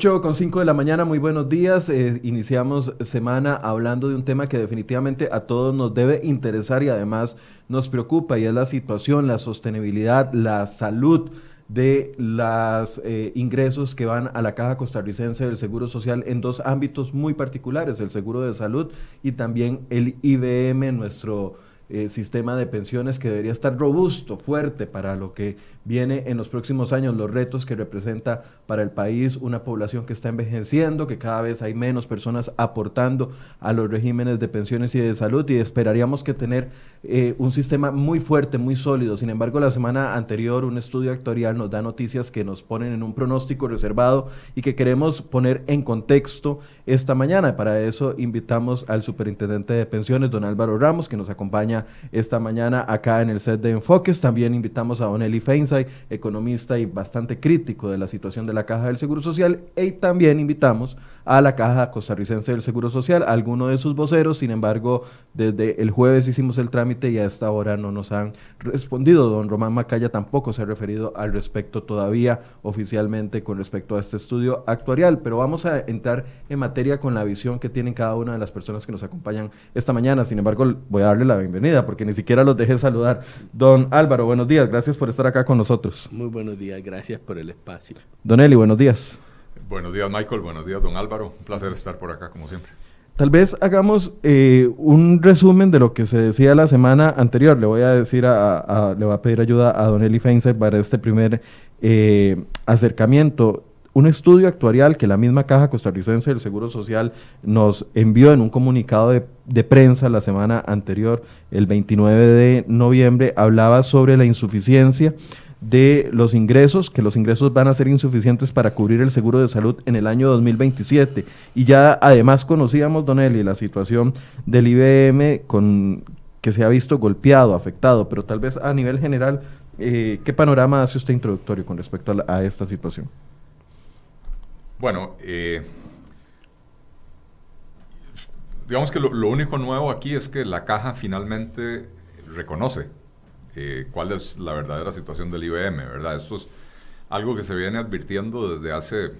8 con 5 de la mañana, muy buenos días. Eh, iniciamos semana hablando de un tema que definitivamente a todos nos debe interesar y además nos preocupa y es la situación, la sostenibilidad, la salud de los eh, ingresos que van a la Caja Costarricense del Seguro Social en dos ámbitos muy particulares, el seguro de salud y también el IBM, nuestro eh, sistema de pensiones que debería estar robusto, fuerte para lo que viene en los próximos años, los retos que representa para el país una población que está envejeciendo, que cada vez hay menos personas aportando a los regímenes de pensiones y de salud y esperaríamos que tener eh, un sistema muy fuerte, muy sólido. Sin embargo, la semana anterior un estudio actuarial nos da noticias que nos ponen en un pronóstico reservado y que queremos poner en contexto esta mañana. Para eso invitamos al superintendente de pensiones, don Álvaro Ramos, que nos acompaña esta mañana acá en el set de Enfoques. También invitamos a Don Eli Economista y bastante crítico de la situación de la Caja del Seguro Social. Y también invitamos a la Caja Costarricense del Seguro Social, a alguno de sus voceros. Sin embargo, desde el jueves hicimos el trámite y a esta hora no nos han respondido. Don Román Macaya tampoco se ha referido al respecto todavía oficialmente con respecto a este estudio actuarial. Pero vamos a entrar en materia con la visión que tienen cada una de las personas que nos acompañan esta mañana. Sin embargo, voy a darle la bienvenida porque ni siquiera los dejé saludar. Don Álvaro, buenos días, gracias por estar acá con nosotros. Muy buenos días, gracias por el espacio. Don Eli, buenos días. Buenos días, Michael, buenos días, don Álvaro. Un placer estar por acá, como siempre. Tal vez hagamos eh, un resumen de lo que se decía la semana anterior. Le voy a decir a, le voy a pedir ayuda a Don Eli Feinze para este primer eh, acercamiento un estudio actuarial que la misma Caja Costarricense del Seguro Social nos envió en un comunicado de, prensa la semana anterior, el 29 de noviembre, hablaba sobre la insuficiencia de los ingresos, que los ingresos van a ser insuficientes para cubrir el seguro de salud en el año 2027. Y ya además conocíamos, Don Eli, la situación del IBM con, que se ha visto golpeado, afectado, pero tal vez a nivel general, eh, ¿qué panorama hace usted introductorio con respecto a esta situación? Bueno, eh, digamos que lo, único nuevo aquí es que la caja finalmente reconoce eh, cuál es la verdadera situación del IBM, ¿verdad? Esto es algo que se viene advirtiendo desde hace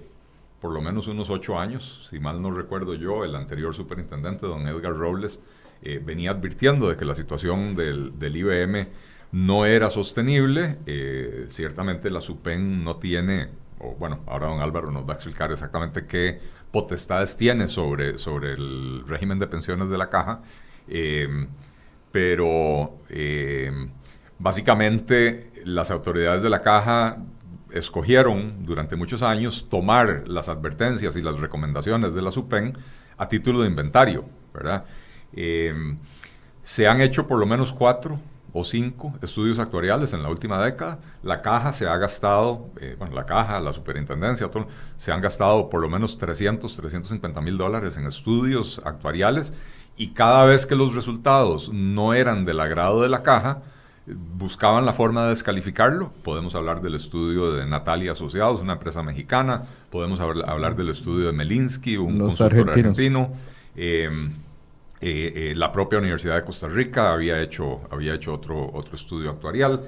por lo menos unos ocho años, si mal no recuerdo yo, el anterior superintendente, don Edgar Robles, eh, venía advirtiendo de que la situación del, del IBM no era sostenible. ciertamente la SUPEN no tiene o bueno, ahora don Álvaro nos va a explicar exactamente qué potestades tiene sobre, sobre el régimen de pensiones de la caja, em, pero em, básicamente las autoridades de la caja escogieron durante muchos años tomar las advertencias y las recomendaciones de la SUPEN a título de inventario, ¿verdad? Em, se han hecho por lo menos cuatro o cinco estudios actuariales en la última década. La caja se ha gastado, eh, bueno, la caja, la superintendencia, se han gastado por lo menos 300, 350 mil dólares en estudios actuariales y cada vez que los resultados no eran del agrado de la caja, buscaban la forma de descalificarlo. Podemos hablar del estudio de Natalia Asociados, una empresa mexicana, podemos hablar del estudio de Melinsky, un consultor argentino. Eh, eh, eh, la propia Universidad de Costa Rica había hecho, había hecho otro, otro estudio actuarial.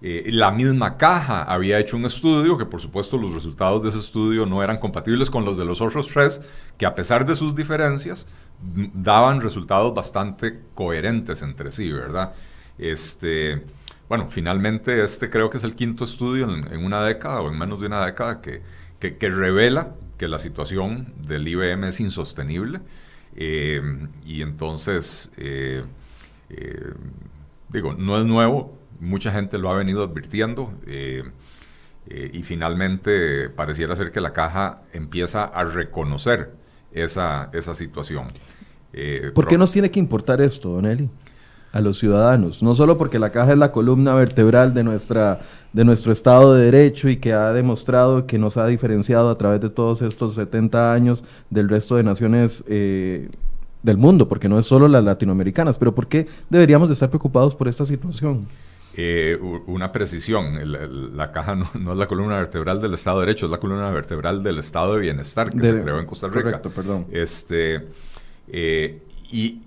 Eh, la misma caja había hecho un estudio que por supuesto los resultados de ese estudio no eran compatibles con los de los otros tres, que a pesar de sus diferencias daban resultados bastante coherentes entre sí, ¿verdad? Este, bueno, finalmente este creo que es el quinto estudio en, una década o en menos de una década que, que revela que la situación del IBM es insostenible. Eh, y entonces, eh, eh, digo, no es nuevo, mucha gente lo ha venido advirtiendo y finalmente pareciera ser que la caja empieza a reconocer esa, esa situación. ¿Por qué nos tiene que importar esto, Don Eli? a los ciudadanos, no solo porque la caja es la columna vertebral de, nuestra, de nuestro Estado de Derecho y que ha demostrado que nos ha diferenciado a través de todos estos 70 años del resto de naciones eh, del mundo, porque no es solo las latinoamericanas, pero ¿por qué deberíamos de estar preocupados por esta situación? Eh, una precisión, la caja no, es la columna vertebral del Estado de Derecho, es la columna vertebral del Estado de Bienestar que se creó en Costa Rica. Correcto, perdón. Este, eh, y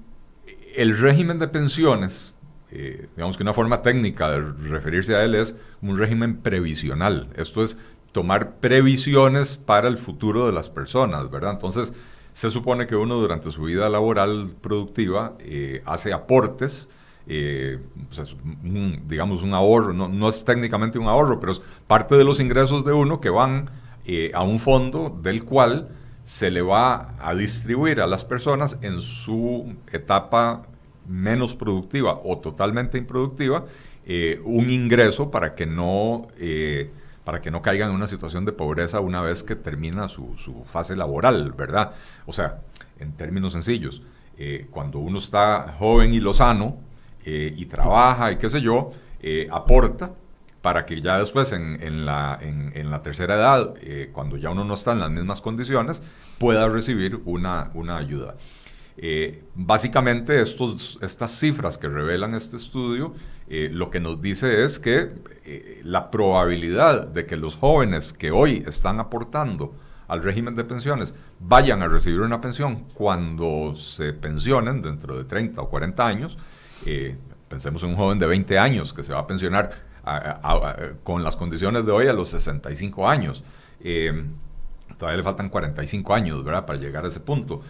el régimen de pensiones, eh, digamos que una forma técnica de referirse a él es un régimen previsional. Esto es tomar previsiones para el futuro de las personas, ¿verdad? Entonces, se supone que uno durante su vida laboral productiva eh, hace aportes, eh, digamos un ahorro, no, es técnicamente un ahorro, pero es parte de los ingresos de uno que van eh, a un fondo del cual se le va a distribuir a las personas en su etapa menos productiva o totalmente improductiva un ingreso para que no para que no caigan en una situación de pobreza una vez que termina su, fase laboral, ¿verdad? O sea, en términos sencillos, eh, cuando uno está joven y lozano eh, y trabaja y qué sé yo, eh, aporta para que ya después en, la, en, la, tercera edad, cuando ya uno no está en las mismas condiciones, pueda recibir una, una ayuda. básicamente estos, estas cifras que revelan este estudio eh, lo que nos dice es que eh, la probabilidad de que los jóvenes que hoy están aportando al régimen de pensiones vayan a recibir una pensión cuando se pensionen dentro de 30 o 40 años, eh, pensemos en un joven de 20 años que se va a pensionar con las condiciones de hoy a los 65 años. todavía le faltan 45 años, ¿verdad? Para llegar a ese punto.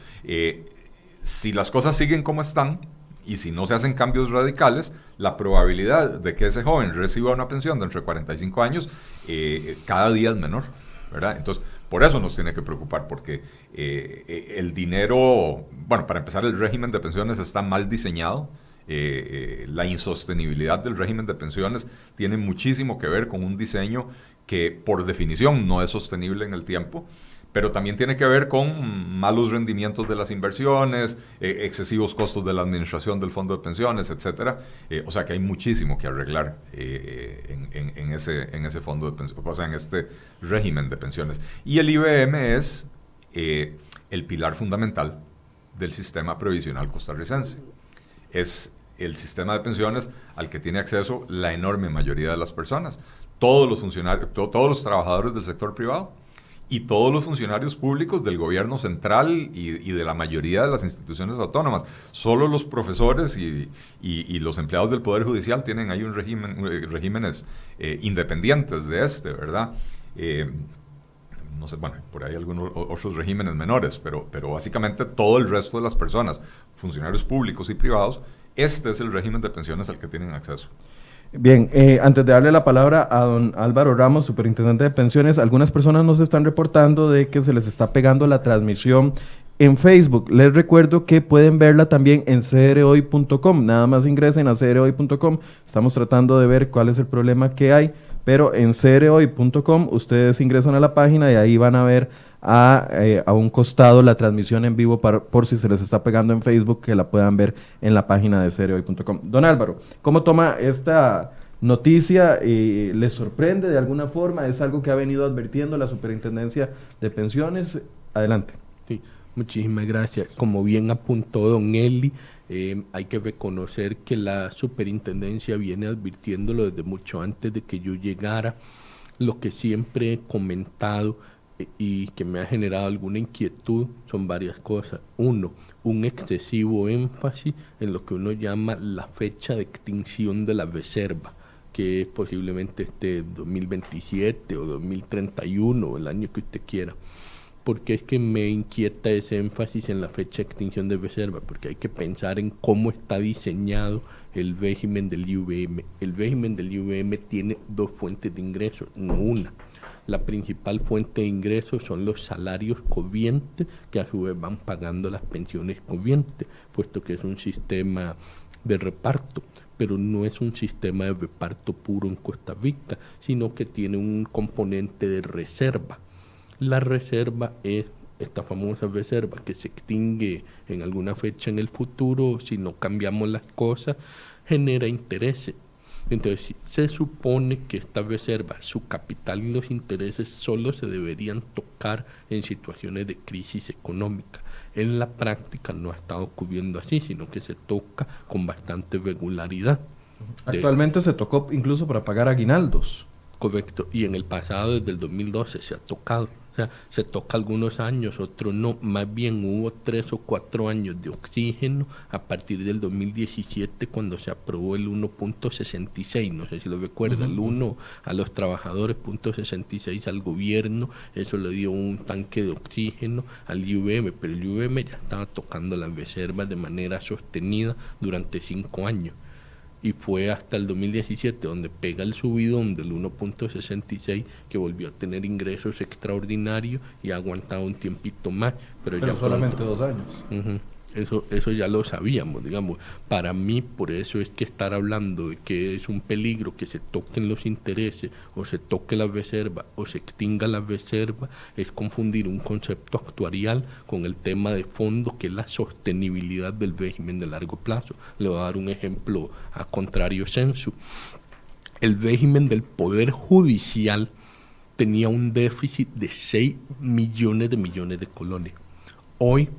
si las cosas siguen como están, y si no se hacen cambios radicales, la probabilidad de que ese joven reciba una pensión de entre 45 años eh, cada día es menor, ¿verdad? Entonces, por eso nos tiene que preocupar, porque eh, eh, el dinero, bueno, para empezar, el régimen de pensiones está mal diseñado. La insostenibilidad del régimen de pensiones tiene muchísimo que ver con un diseño que por definición no es sostenible en el tiempo pero también tiene que ver con malos rendimientos de las inversiones, eh, excesivos costos de la administración del fondo de pensiones. Eh, o sea que hay muchísimo que arreglar eh, en, ese, en ese fondo de pensiones, o sea, en este régimen de pensiones. Y el IBM es el pilar fundamental del sistema previsional costarricense. Es el sistema de pensiones al que tiene acceso la enorme mayoría de las personas. Todos los funcionarios, todos los trabajadores del sector privado y todos los funcionarios públicos del gobierno central y, de la mayoría de las instituciones autónomas. Solo los profesores y, los empleados del Poder Judicial tienen ahí un régimen, eh, regímenes eh, independientes de este, ¿verdad? Eh, no sé, bueno, por ahí algunos otros regímenes menores, pero, pero básicamente todo el resto de las personas, funcionarios públicos y privados, este es el régimen de pensiones al que tienen acceso. Bien, eh, antes de darle la palabra a don Álvaro Ramos, superintendente de pensiones, algunas personas nos están reportando de que se les está pegando la transmisión en Facebook. Les recuerdo que pueden verla también en crhoy.com. Nada más ingresen a crhoy.com. Estamos tratando de ver cuál es el problema que hay, pero en crhoy.com ustedes ingresan a la página y ahí van a ver a, eh, a, un costado la transmisión en vivo para, por si se les está pegando en Facebook, que la puedan ver en la página de seriohoy.com. Don Álvaro, ¿cómo toma esta noticia? y ¿Le sorprende de alguna forma? ¿Es algo que ha venido advirtiendo la Superintendencia de Pensiones? Adelante. Sí, muchísimas gracias. Como bien apuntó don Eli, eh, hay que reconocer que la superintendencia viene advirtiéndolo desde mucho antes de que yo llegara. Lo que siempre he comentado y que me ha generado alguna inquietud son varias cosas. Uno, un excesivo énfasis en lo que uno llama la fecha de extinción de la reserva, que posiblemente esté 2027 o 2031 o el año que usted quiera. Porque es que me inquieta ese énfasis en la fecha de extinción de reserva, porque hay que pensar en cómo está diseñado el régimen del IVM. El régimen del IVM tiene dos fuentes de ingresos, no una la principal fuente de ingresos son los salarios corrientes, que a su vez van pagando las pensiones corrientes, puesto que es un sistema de reparto, pero no es un sistema de reparto puro en Costa Rica, sino que tiene un componente de reserva. La reserva es esta famosa reserva que se extingue en alguna fecha en el futuro si no cambiamos las cosas, genera intereses entonces, se supone que esta reserva, su capital y los intereses solo se deberían tocar en situaciones de crisis económica. En la práctica no ha estado ocurriendo así, sino que se toca con bastante regularidad. Actualmente se tocó incluso para pagar aguinaldos. Correcto, y en el pasado, desde el 2012, se ha tocado. O sea, se toca algunos años, otros no. Más bien hubo tres o cuatro años de oxígeno a partir del 2017 cuando se aprobó el 1.66, no sé si lo recuerda, el 1 a los trabajadores, punto 66 al gobierno, eso le dio un tanque de oxígeno al IUM, pero el IUM ya estaba tocando las reservas de manera sostenida durante cinco años y fue hasta el 2017 donde pega el subidón del 1.66 que volvió a tener ingresos extraordinarios y ha aguantado un tiempito más. Pero, ya solamente dos años. Eso, eso ya lo sabíamos, digamos. Para mí, por eso es que estar hablando de que es un peligro que se toquen los intereses o se toque la reserva o se extinga la reserva es confundir un concepto actuarial con el tema de fondo que es la sostenibilidad del régimen de largo plazo. Le voy a dar un ejemplo a contrario censo. El régimen del Poder Judicial tenía un déficit de 6 millones de millones de colones. Hoy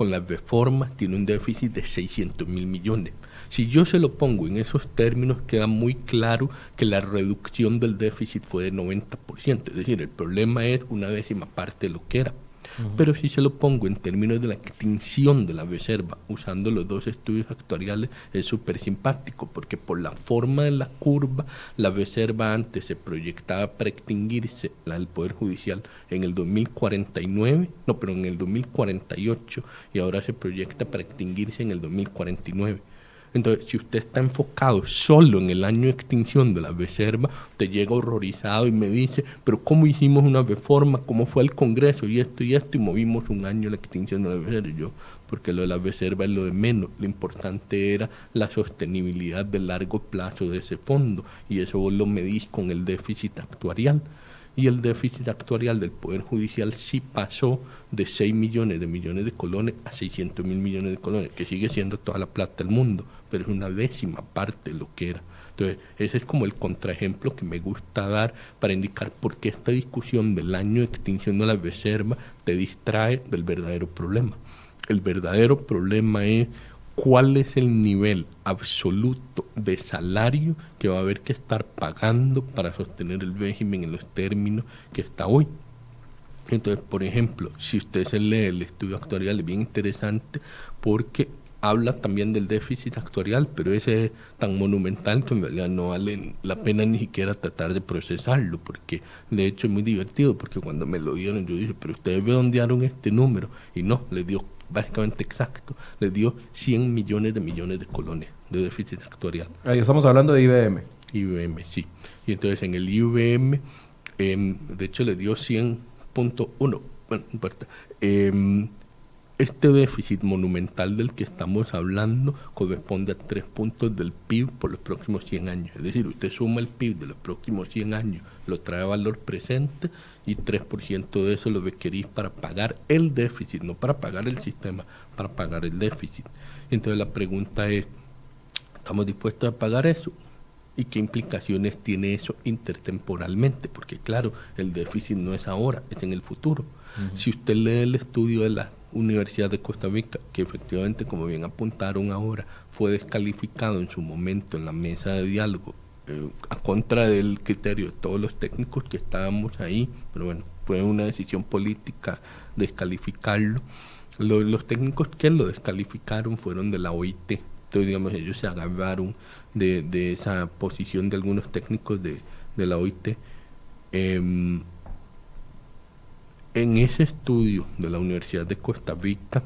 con las reformas tiene un déficit de 600 mil millones. Si yo se lo pongo en esos términos, queda muy claro que la reducción del déficit fue de 90%, es decir, el problema es una décima parte de lo que era. Pero si se lo pongo en términos de la extinción de la reserva, usando los dos estudios actuariales, es súper simpático, porque por la forma de la curva, la reserva antes se proyectaba para extinguirse, la del Poder Judicial, en el 2049, no, pero en el 2048, y ahora se proyecta para extinguirse en el 2049. Entonces, si usted está enfocado solo en el año de extinción de la reserva, te llega horrorizado y me dice, pero ¿cómo hicimos una reforma? ¿Cómo fue el Congreso? Y esto y esto, y movimos un año la extinción de la reserva. Yo, porque lo de la reserva es lo de menos. Lo importante era la sostenibilidad de largo plazo de ese fondo. Y eso vos lo medís con el déficit actuarial y el déficit actuarial del Poder Judicial sí pasó de 6 millones de millones de colones a 600 mil millones de colones, que sigue siendo toda la plata del mundo, pero es una décima parte de lo que era. Entonces, ese es como el contraejemplo que me gusta dar para indicar por qué esta discusión del año de extinción de la reserva te distrae del verdadero problema. El verdadero problema es cuál es el nivel absoluto de salario que va a haber que estar pagando para sostener el régimen en los términos que está hoy. Entonces, por ejemplo, si usted se lee el estudio actuarial, es bien interesante porque habla también del déficit actuarial, pero ese es tan monumental que en realidad no vale la pena ni siquiera tratar de procesarlo, porque de hecho es muy divertido, porque cuando me lo dieron yo dije, pero ustedes redondearon este número, y no, le dio básicamente exacto, le dio 100 millones de millones de colones de déficit actuarial. Ahí estamos hablando de IBM. IBM, sí. Y entonces en el IBM, em, de hecho le dio 100.1, bueno, no importa. Em, este déficit monumental del que estamos hablando corresponde a tres puntos del PIB por los próximos 100 años. Es decir, usted suma el PIB de los próximos 100 años, lo trae a valor presente y 3% de eso lo requerís para pagar el déficit, no para pagar el sistema, para pagar el déficit. Entonces la pregunta es, ¿estamos dispuestos a pagar eso? ¿Y qué implicaciones tiene eso intertemporalmente? Porque claro, el déficit no es ahora, es en el futuro. Si usted lee el estudio de la Universidad de Costa Rica, que efectivamente, como bien apuntaron ahora, fue descalificado en su momento en la mesa de diálogo eh, a contra del criterio de todos los técnicos que estábamos ahí, pero bueno, fue una decisión política descalificarlo. los técnicos que lo descalificaron fueron de la OIT, entonces digamos ellos se agarraron de, esa posición de algunos técnicos de, de la OIT. Eh, en ese estudio de la Universidad de Costa Rica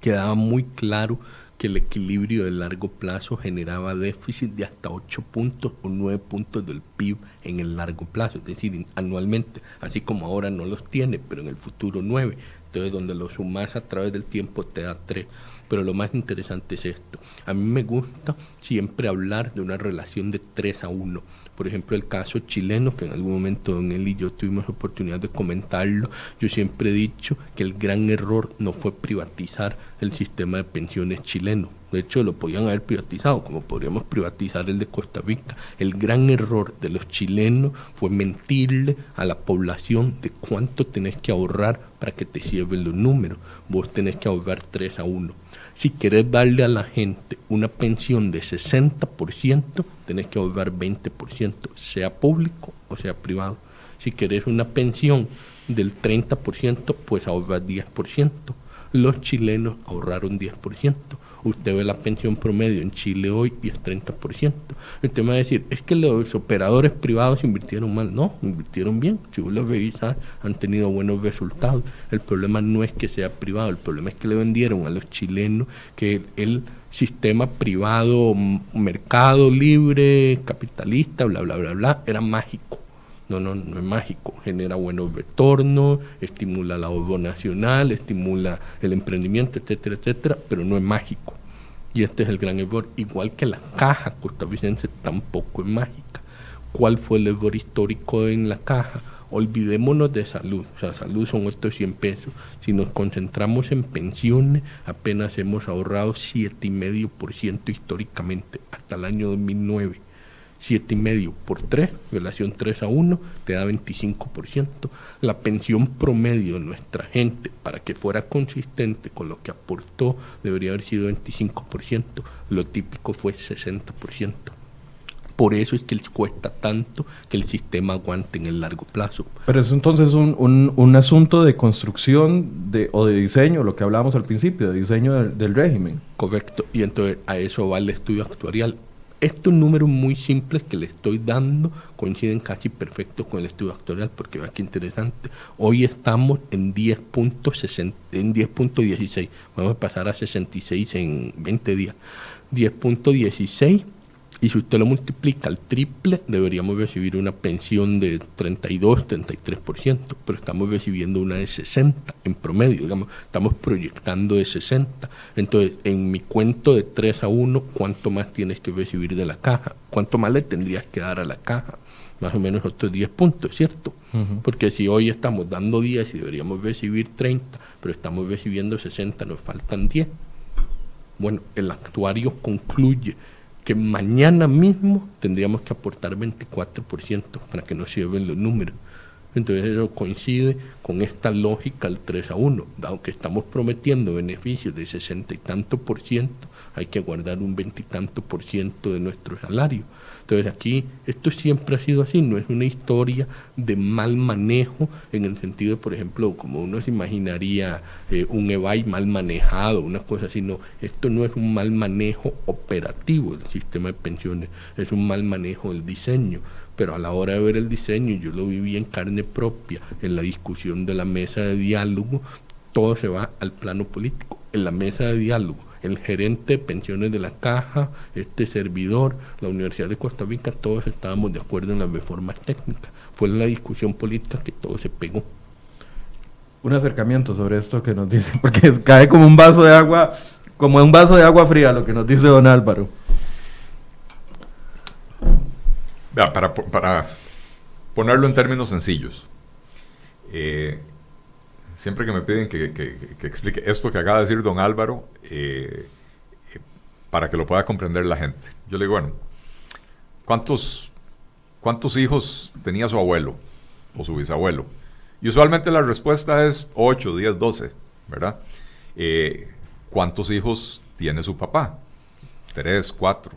quedaba muy claro que el equilibrio de largo plazo generaba déficit de hasta 8 puntos o 9 puntos del PIB en el largo plazo, es decir, anualmente, así como ahora no los tiene, pero en el futuro 9. Entonces, donde lo sumas a través del tiempo te da 3. Pero lo más interesante es esto. A mí me gusta siempre hablar de una relación de 3 a 1. Por ejemplo, el caso chileno, que en algún momento don él y yo tuvimos oportunidad de comentarlo, yo siempre he dicho que el gran error no fue privatizar el sistema de pensiones chileno. De hecho, lo podían haber privatizado, como podríamos privatizar el de Costa Rica. El gran error de los chilenos fue mentirle a la población de cuánto tenés que ahorrar para que te sirven los números. Vos tenés que ahorrar 3 a 1 si querés darle a la gente una pensión de 60%, tenés que ahorrar 20%, sea público o sea privado. Si querés una pensión del 30%, pues ahorras 10%. Los chilenos ahorraron 10%. Usted ve la pensión promedio en Chile hoy y es 30%. Usted me va a decir, es que los operadores privados invirtieron mal. No, invirtieron bien. Si vos lo revisas, han tenido buenos resultados. El problema no es que sea privado, el problema es que le vendieron a los chilenos que el sistema privado, mercado libre, capitalista, bla, bla, bla, bla, era mágico. No, no, no es mágico. Genera buenos retornos, estimula la ahorro nacional, estimula el emprendimiento, etcétera, etcétera, pero no es mágico. Y este es el gran error. Igual que la caja costarricense tampoco es mágica. ¿Cuál fue el error histórico en la caja? Olvidémonos de salud. O sea, salud son estos 100 pesos. Si nos concentramos en pensiones, apenas hemos ahorrado 7,5% históricamente hasta el año 2009 7,5 por 3, relación 3 a 1, te da 25%. La pensión promedio de nuestra gente, para que fuera consistente con lo que aportó, debería haber sido 25%. Lo típico fue 60%. Por eso es que les cuesta tanto que el sistema aguante en el largo plazo. Pero es entonces un, un, un asunto de construcción de, o de diseño, lo que hablábamos al principio, de diseño del, del régimen. Correcto, y entonces a eso va el estudio actuarial estos números muy simples que le estoy dando coinciden casi perfecto con el estudio actual porque va qué interesante. Hoy estamos en 10.16, en 10.16, vamos a pasar a 66 en 20 días. 10.16 y si usted lo multiplica al triple, deberíamos recibir una pensión de 32, 33%, pero estamos recibiendo una de 60 en promedio, digamos, estamos proyectando de 60. Entonces, en mi cuento de 3 a 1, ¿cuánto más tienes que recibir de la caja? ¿Cuánto más le tendrías que dar a la caja? Más o menos otros 10 puntos, ¿cierto? Porque si hoy estamos dando 10 y deberíamos recibir 30, pero estamos recibiendo 60, nos faltan 10. Bueno, el actuario concluye que mañana mismo tendríamos que aportar 24% para que nos sirven los números. Entonces eso coincide con esta lógica al 3 a 1. Dado que estamos prometiendo beneficios de 60 y tanto por ciento, hay que guardar un 20 y tanto por ciento de nuestro salario. Entonces aquí esto siempre ha sido así, no es una historia de mal manejo en el sentido de, por ejemplo, como uno se imaginaría eh, un EBAI mal manejado, una cosa así, no, esto no es un mal manejo operativo del sistema de pensiones, es un mal manejo del diseño pero a la hora de ver el diseño, yo lo viví en carne propia, en la discusión de la mesa de diálogo, todo se va al plano político. En la mesa de diálogo el gerente de pensiones de la caja, este servidor, la Universidad de Costa Rica, todos estábamos de acuerdo en las reformas técnicas. Fue en la discusión política que todo se pegó. Un acercamiento sobre esto que nos dice, porque cae como un vaso de agua, como un vaso de agua fría lo que nos dice don Álvaro. Para, para ponerlo en términos sencillos, eh, siempre que me piden que, explique esto que acaba de decir don Álvaro, eh, eh, para que lo pueda comprender la gente. Yo le digo, bueno, ¿cuántos, ¿cuántos hijos tenía su abuelo o su bisabuelo? Y usualmente la respuesta es 8, 10, 12, ¿verdad? Eh, ¿Cuántos hijos tiene su papá? 3, 4.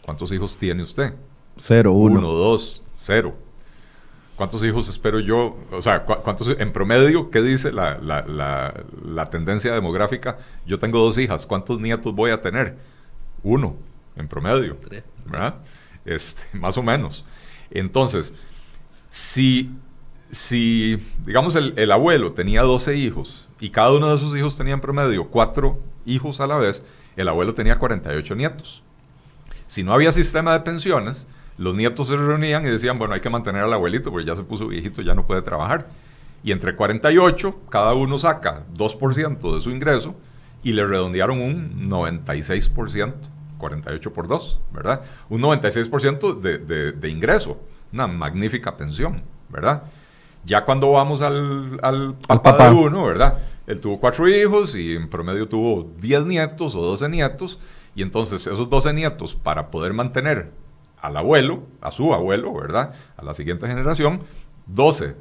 ¿Cuántos hijos tiene usted? 0, 1. 1, 2, 0. ¿Cuántos hijos espero yo? O sea, ¿cuántos en promedio? ¿Qué dice la, la, la, tendencia demográfica? Yo tengo dos hijas. ¿Cuántos nietos voy a tener? Uno, en promedio. ¿Verdad? Este, más o menos. Entonces, si, si digamos, el, el, abuelo tenía 12 hijos y cada uno de esos hijos tenía en promedio cuatro hijos a la vez, el abuelo tenía 48 nietos. Si no había sistema de pensiones, los nietos se reunían y decían, bueno, hay que mantener al abuelito porque ya se puso viejito, ya no puede trabajar. Y entre 48, cada uno saca 2% de su ingreso y le redondearon un 96%, 48 por 2, ¿verdad? Un 96% de, de, de, ingreso, una magnífica pensión, ¿verdad? Ya cuando vamos al, al papá, de uno, ¿verdad? Él tuvo cuatro hijos y en promedio tuvo 10 nietos o 12 nietos, y entonces esos 12 nietos, para poder mantener al abuelo, a su abuelo, ¿verdad? A la siguiente generación, 12.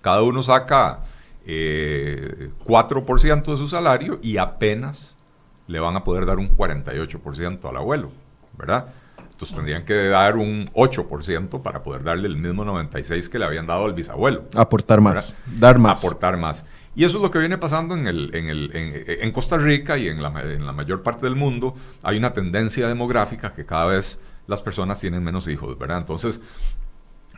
Cada uno saca eh, 4% de su salario y apenas le van a poder dar un 48% al abuelo, ¿verdad? Entonces tendrían que dar un 8% para poder darle el mismo 96% que le habían dado al bisabuelo. Aportar más, dar más. Aportar más. Y eso es lo que viene pasando en, el, en, el, en, Costa Rica y en la, en la, mayor parte del mundo. Hay una tendencia demográfica que cada vez las personas tienen menos hijos, ¿verdad? Entonces,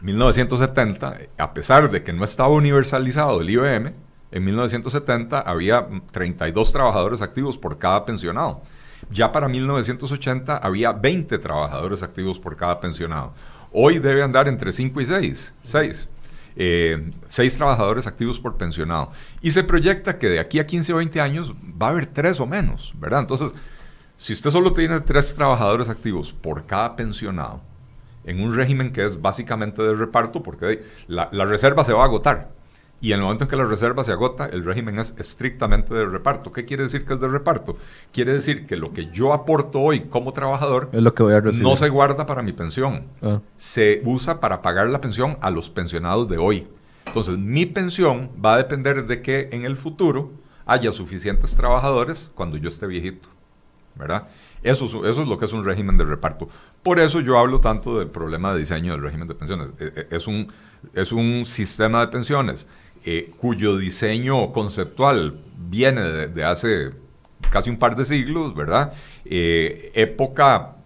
1970, a pesar de que no estaba universalizado el IBM, en 1970 había 32 trabajadores activos por cada pensionado. Ya para 1980 había 20 trabajadores activos por cada pensionado. Hoy debe andar entre 5 y 6. 6. 6 trabajadores activos por pensionado. Y se proyecta que de aquí a 15 o 20 años va a haber 3 o menos, ¿verdad? Entonces, si usted solo tiene 3 trabajadores activos por cada pensionado, en un régimen que es básicamente de reparto, porque la, la reserva se va a agotar. Y en el momento en que la reserva se agota, el régimen es estrictamente de reparto. ¿Qué quiere decir que es de reparto? Quiere decir que lo que yo aporto hoy como trabajador es lo que voy a no se guarda para mi pensión. Ah. Se usa para pagar la pensión a los pensionados de hoy. Entonces, mi pensión va a depender de que en el futuro haya suficientes trabajadores cuando yo esté viejito. ¿Verdad? Eso, eso es lo que es un régimen de reparto. Por eso yo hablo tanto del problema de diseño del régimen de pensiones. E, e, es un, es un sistema de pensiones eh, cuyo diseño conceptual viene de, hace casi un par de siglos, ¿verdad? Eh, época,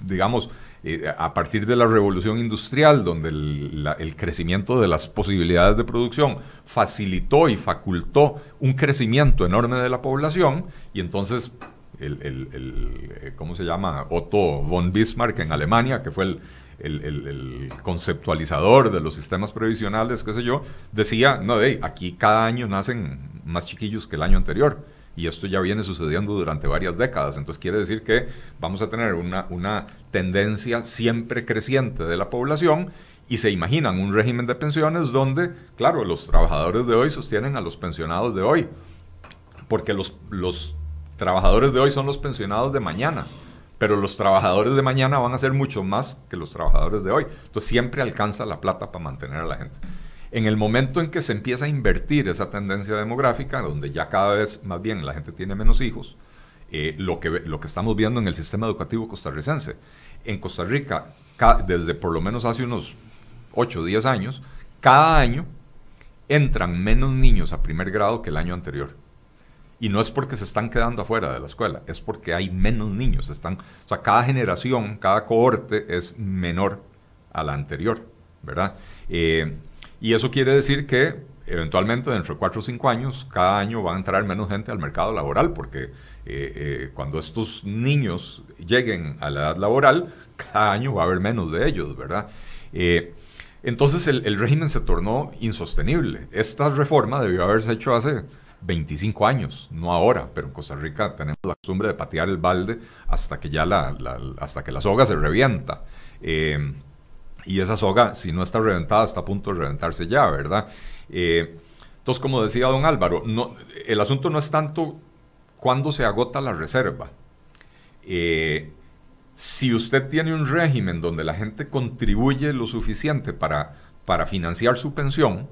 digamos, eh, a partir de la revolución industrial, donde el, crecimiento de las posibilidades de producción facilitó y facultó un crecimiento enorme de la población, y entonces el, ¿cómo se llama? Otto von Bismarck en Alemania, que fue el, el, conceptualizador de los sistemas previsionales, qué sé yo, decía, no, de aquí cada año nacen más chiquillos que el año anterior. Y esto ya viene sucediendo durante varias décadas. Entonces quiere decir que vamos a tener una, una tendencia siempre creciente de la población y se imaginan un régimen de pensiones donde, claro, los trabajadores de hoy sostienen a los pensionados de hoy. Porque los, los trabajadores de hoy son los pensionados de mañana pero los trabajadores de mañana van a ser mucho más que los trabajadores de hoy. Entonces siempre alcanza la plata para mantener a la gente. En el momento en que se empieza a invertir esa tendencia demográfica, donde ya cada vez más bien la gente tiene menos hijos, eh, lo, que, lo que estamos viendo en el sistema educativo costarricense. En Costa Rica, desde por lo menos hace unos 8 o 10 años, cada año entran menos niños a primer grado que el año anterior. Y no es porque se están quedando afuera de la escuela, es porque hay menos niños. Están, o sea, cada generación, cada cohorte es menor a la anterior, ¿verdad? Eh, y eso quiere decir que eventualmente dentro de cuatro o cinco años, cada año va a entrar menos gente al mercado laboral, porque eh, eh, cuando estos niños lleguen a la edad laboral, cada año va a haber menos de ellos, ¿verdad? entonces el, régimen se tornó insostenible. Esta reforma debió haberse hecho hace 25 años, no ahora, pero en Costa Rica tenemos la costumbre de patear el balde hasta que ya la, hasta que la soga se revienta. Eh, y esa soga, si no está reventada, está a punto de reventarse ya, ¿verdad? Eh, entonces, como decía don Álvaro, el asunto no es tanto cuándo se agota la reserva. Eh, si usted tiene un régimen donde la gente contribuye lo suficiente para, para financiar su pensión,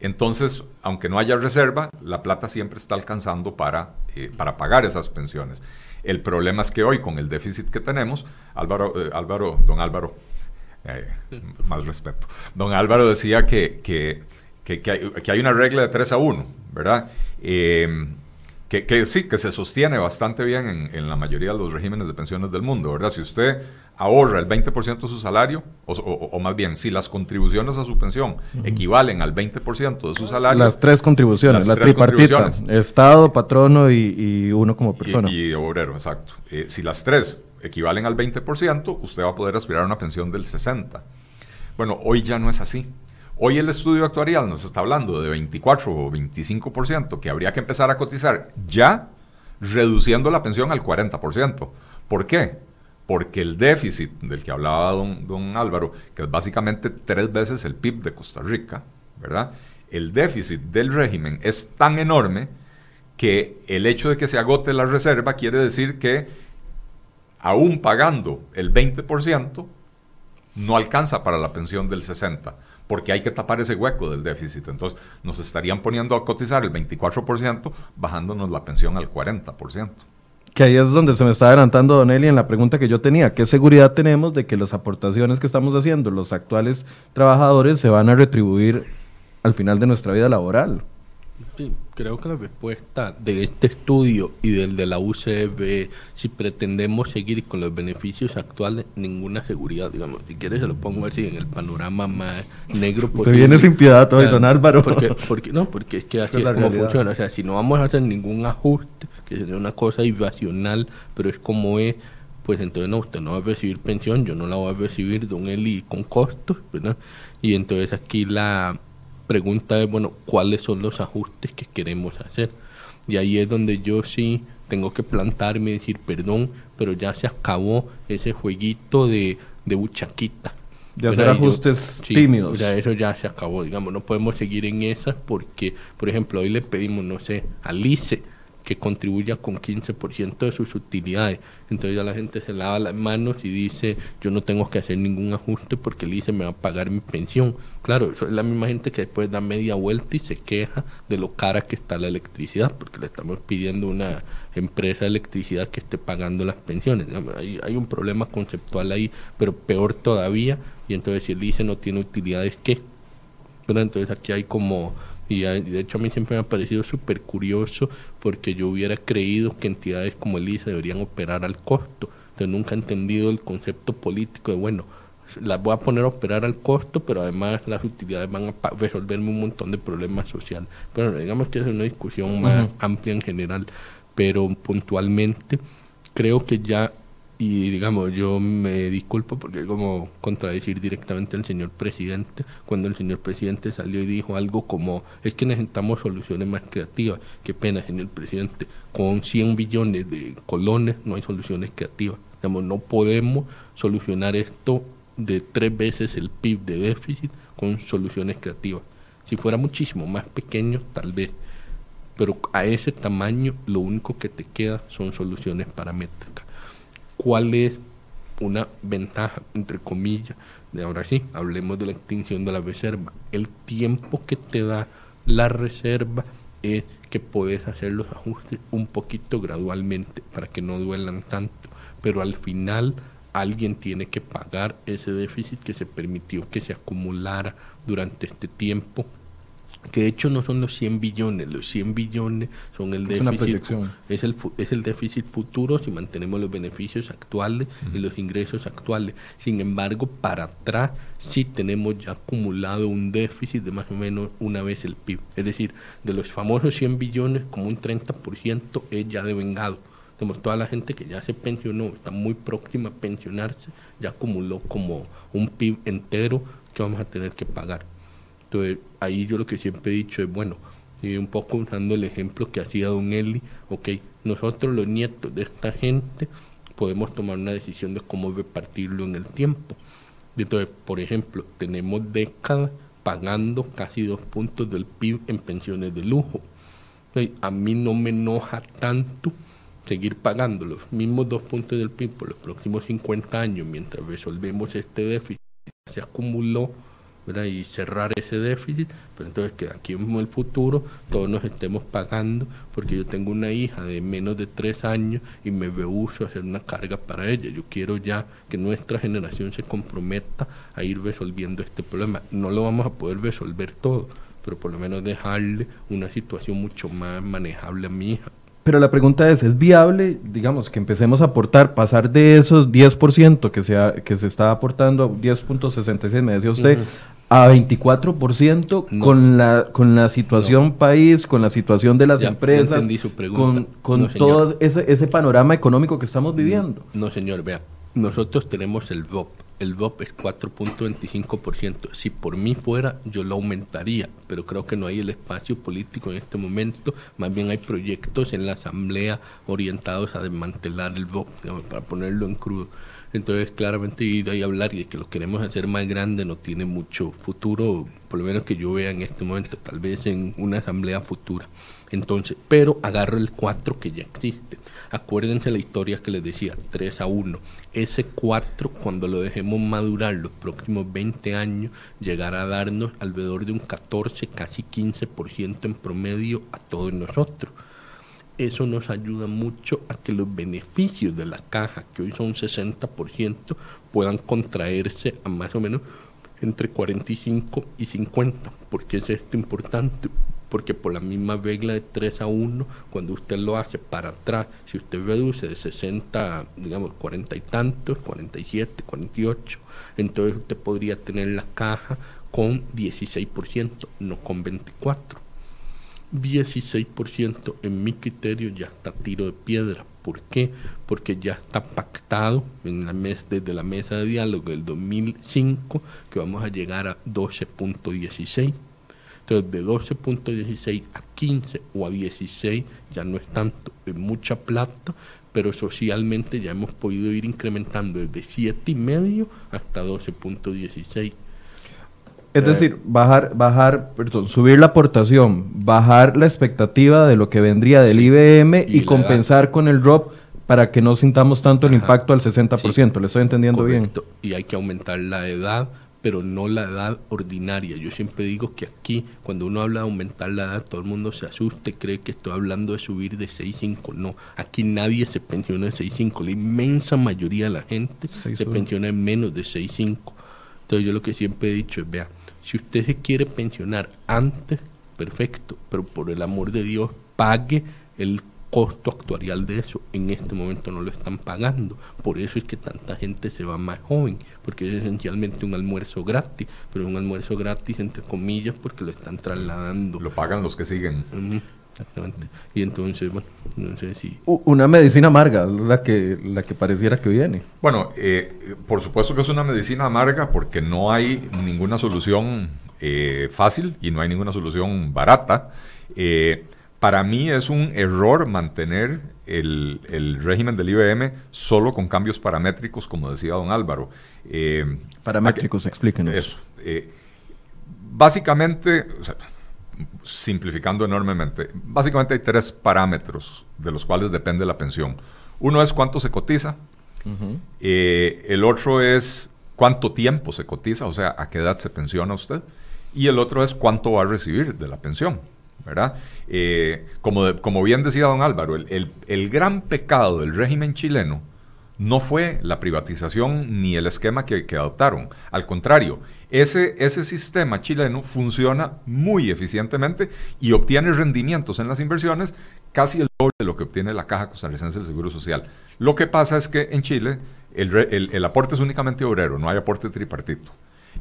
entonces, aunque no haya reserva, la plata siempre está alcanzando para, eh, para pagar esas pensiones. El problema es que hoy, con el déficit que tenemos, Álvaro, eh, Álvaro don Álvaro, eh, más respeto, don Álvaro decía que, que, que, hay, una regla de 3 a 1, ¿verdad? Que, sí, que se sostiene bastante bien en, en, la mayoría de los regímenes de pensiones del mundo, ¿verdad? Si usted ahorra el 20% de su salario, o, más bien, si las contribuciones a su pensión equivalen al 20% de su salario. Las tres contribuciones, la tripartita, Estado, patrono y, uno como persona. Y, obrero, exacto. Eh, si las tres equivalen al 20%, usted va a poder aspirar a una pensión del 60%. Bueno, hoy ya no es así. Hoy el estudio actuarial nos está hablando de 24 o 25% que habría que empezar a cotizar ya reduciendo la pensión al 40%. ¿Por qué? porque el déficit del que hablaba don, don Álvaro, que es básicamente tres veces el PIB de Costa Rica, ¿verdad? El déficit del régimen es tan enorme que el hecho de que se agote la reserva quiere decir que aún pagando el 20%, no alcanza para la pensión del 60%, porque hay que tapar ese hueco del déficit. Entonces nos estarían poniendo a cotizar el 24%, bajándonos la pensión al 40%. Que ahí es donde se me está adelantando Don Eli en la pregunta que yo tenía. ¿Qué seguridad tenemos de que las aportaciones que estamos haciendo los actuales trabajadores se van a retribuir al final de nuestra vida laboral? Sí, creo que la respuesta de este estudio y del de la UCB, si pretendemos seguir con los beneficios actuales, ninguna seguridad, digamos. Si quieres, se lo pongo así en el panorama más negro posible. Usted viene sin piedad hoy, don Álvaro. Porque, no, porque es que así es, como funciona. O sea, si no vamos a hacer ningún ajuste, que sería una cosa irracional, pero es como es, pues entonces no, usted no va a recibir pensión, yo no la voy a recibir, don Eli, con costos, ¿verdad? Y entonces aquí la pregunta es, bueno, ¿cuáles son los ajustes que queremos hacer? Y ahí es donde yo sí tengo que plantarme y decir, perdón, pero ya se acabó ese jueguito de, de buchaquita. De hacer ajustes tímidos. Ya eso ya se acabó, digamos, no podemos seguir en esas porque, por ejemplo, hoy le pedimos, no sé, a Lice que contribuya con 15% de sus utilidades. Entonces ya la gente se lava las manos y dice, yo no tengo que hacer ningún ajuste porque el ICE me va a pagar mi pensión. Claro, eso es la misma gente que después da media vuelta y se queja de lo cara que está la electricidad, porque le estamos pidiendo una empresa de electricidad que esté pagando las pensiones. Hay, hay un problema conceptual ahí, pero peor todavía, y entonces si el ICE no tiene utilidades, ¿qué? Pero entonces aquí hay como y de hecho a mí siempre me ha parecido súper curioso porque yo hubiera creído que entidades como el ICE deberían operar al costo. Entonces nunca he entendido el concepto político de, bueno, las voy a poner a operar al costo, pero además las utilidades van a resolverme un montón de problemas sociales. Pero digamos que es una discusión más amplia en general, pero puntualmente creo que ya y digamos, yo me disculpo porque es como contradecir directamente al señor presidente cuando el señor presidente salió y dijo algo como, es que necesitamos soluciones más creativas. Qué pena, señor presidente, con 100 billones de colones no hay soluciones creativas. Digamos, no podemos solucionar esto de tres veces el PIB de déficit con soluciones creativas. Si fuera muchísimo más pequeño, tal vez. Pero a ese tamaño lo único que te queda son soluciones paramétricas cuál es una ventaja, entre comillas, de ahora sí, hablemos de la extinción de la reserva. El tiempo que te da la reserva es que puedes hacer los ajustes un poquito gradualmente para que no duelan tanto, pero al final alguien tiene que pagar ese déficit que se permitió que se acumulara durante este tiempo que de hecho no son los 100 billones, los 100 billones son el déficit, es el, es el déficit futuro si mantenemos los beneficios actuales y los ingresos actuales. Sin embargo, para atrás sí tenemos ya acumulado un déficit de más o menos una vez el PIB. Es decir, de los famosos 100 billones, como un 30% es ya devengado. Tenemos toda la gente que ya se pensionó, está muy próxima a pensionarse, ya acumuló como un PIB entero que vamos a tener que pagar. Entonces, ahí yo lo que siempre he dicho es, bueno, y un poco usando el ejemplo que hacía Don Eli, ok, nosotros los nietos de esta gente podemos tomar una decisión de cómo repartirlo en el tiempo. Entonces, por ejemplo, tenemos décadas pagando casi dos puntos del PIB en pensiones de lujo. a mí no me enoja tanto seguir pagando los mismos dos puntos del PIB por los próximos 50 años mientras resolvemos este déficit que se acumuló y cerrar ese déficit, pero entonces que aquí en el futuro todos nos estemos pagando, porque yo tengo una hija de menos de tres años y me rehuso a hacer una carga para ella. Yo quiero ya que nuestra generación se comprometa a ir resolviendo este problema. No lo vamos a poder resolver todo, pero por lo menos dejarle una situación mucho más manejable a mi hija. Pero la pregunta es, ¿es viable, digamos, que empecemos a aportar, pasar de esos 10% que se, que se está aportando, 10.66 me decía usted, a 24% con la con la situación país, con la situación de las empresas, con, con todo ese, ese panorama económico que estamos viviendo. No, señor, vea, nosotros tenemos el VOP. El VOP es 4.25%. Si por mí fuera, yo lo aumentaría, pero creo que no hay el espacio político en este momento. Más bien hay proyectos en la Asamblea orientados a desmantelar el VOP, para ponerlo en crudo. Entonces, claramente ir ahí a hablar y que lo queremos hacer más grande no tiene mucho futuro, por lo menos que yo vea en este momento, tal vez en una asamblea futura. Entonces, pero agarro el 4 que ya existe. Acuérdense la historia que les decía, 3 a 1. Ese 4, cuando lo dejemos madurar los próximos 20 años, llegará a darnos alrededor de un 14, casi 15% en promedio a todos nosotros eso nos ayuda mucho a que los beneficios de la caja, que hoy son 60%, puedan contraerse a más o menos entre 45 y 50. ¿Por qué es esto importante? Porque por la misma regla de 3 a 1, cuando usted lo hace para atrás, si usted reduce de 60, digamos, 40 y tantos, 47, 48, entonces usted podría tener la caja con 16%, no con 24%. 16% en mi criterio ya está tiro de piedra. ¿Por qué? Porque ya está pactado desde la mesa de diálogo del 2005 que vamos a llegar a 12.16. Entonces, de 12.16 a 15 o a 16 ya no es tanto, es mucha plata, pero socialmente ya hemos podido ir incrementando desde 7,5 hasta 12.16. Es Eh, decir, bajar, bajar, perdón, subir la aportación, bajar la expectativa de lo que vendría del Sí. IBM y, compensar con el drop para que no sintamos tanto el impacto al 60%. ¿Le estoy entendiendo Correcto. Y hay que aumentar la edad, pero no la edad ordinaria. Yo siempre digo que aquí, cuando uno habla de aumentar la edad, todo el mundo se asusta y cree que estoy hablando de subir de 6.5. No, aquí nadie se pensiona de 6.5. La inmensa mayoría de la gente se 6.1. pensiona en menos de 6.5. Entonces yo lo que siempre he dicho es, vea, si usted se quiere pensionar antes, perfecto, pero por el amor de Dios, pague el costo actuarial de eso. En este momento no lo están pagando. Por eso es que tanta gente se va más joven, porque es esencialmente un almuerzo gratis, pero un almuerzo gratis entre comillas porque lo están trasladando. Lo pagan los que siguen. Exactamente. Y entonces, bueno, no sé si... Una medicina amarga, la que, la que pareciera que viene. Bueno, eh, por supuesto que es una medicina amarga porque no hay ninguna solución eh, fácil y no hay ninguna solución barata. Eh, para mí es un error mantener el, el régimen del IBM solo con cambios paramétricos, como decía don Álvaro. Eh, Paramétricos, explíquenos. Eso. eh, básicamente, o sea, simplificando enormemente, básicamente hay tres parámetros de los cuales depende la pensión. Uno es cuánto se cotiza, eh, el otro es cuánto tiempo se cotiza, o sea, a qué edad se pensiona usted. Y el otro es cuánto va a recibir de la pensión, ¿verdad? Eh, como, de- como bien decía don Álvaro, el, el- el gran pecado del régimen chileno no fue la privatización ni el esquema que, que adoptaron. Al contrario, ese, ese sistema chileno funciona muy eficientemente y obtiene rendimientos en las inversiones casi el doble de lo que obtiene la Caja Costarricense del Seguro Social. Lo que pasa es que en Chile el, el- el aporte es únicamente obrero, no hay aporte tripartito.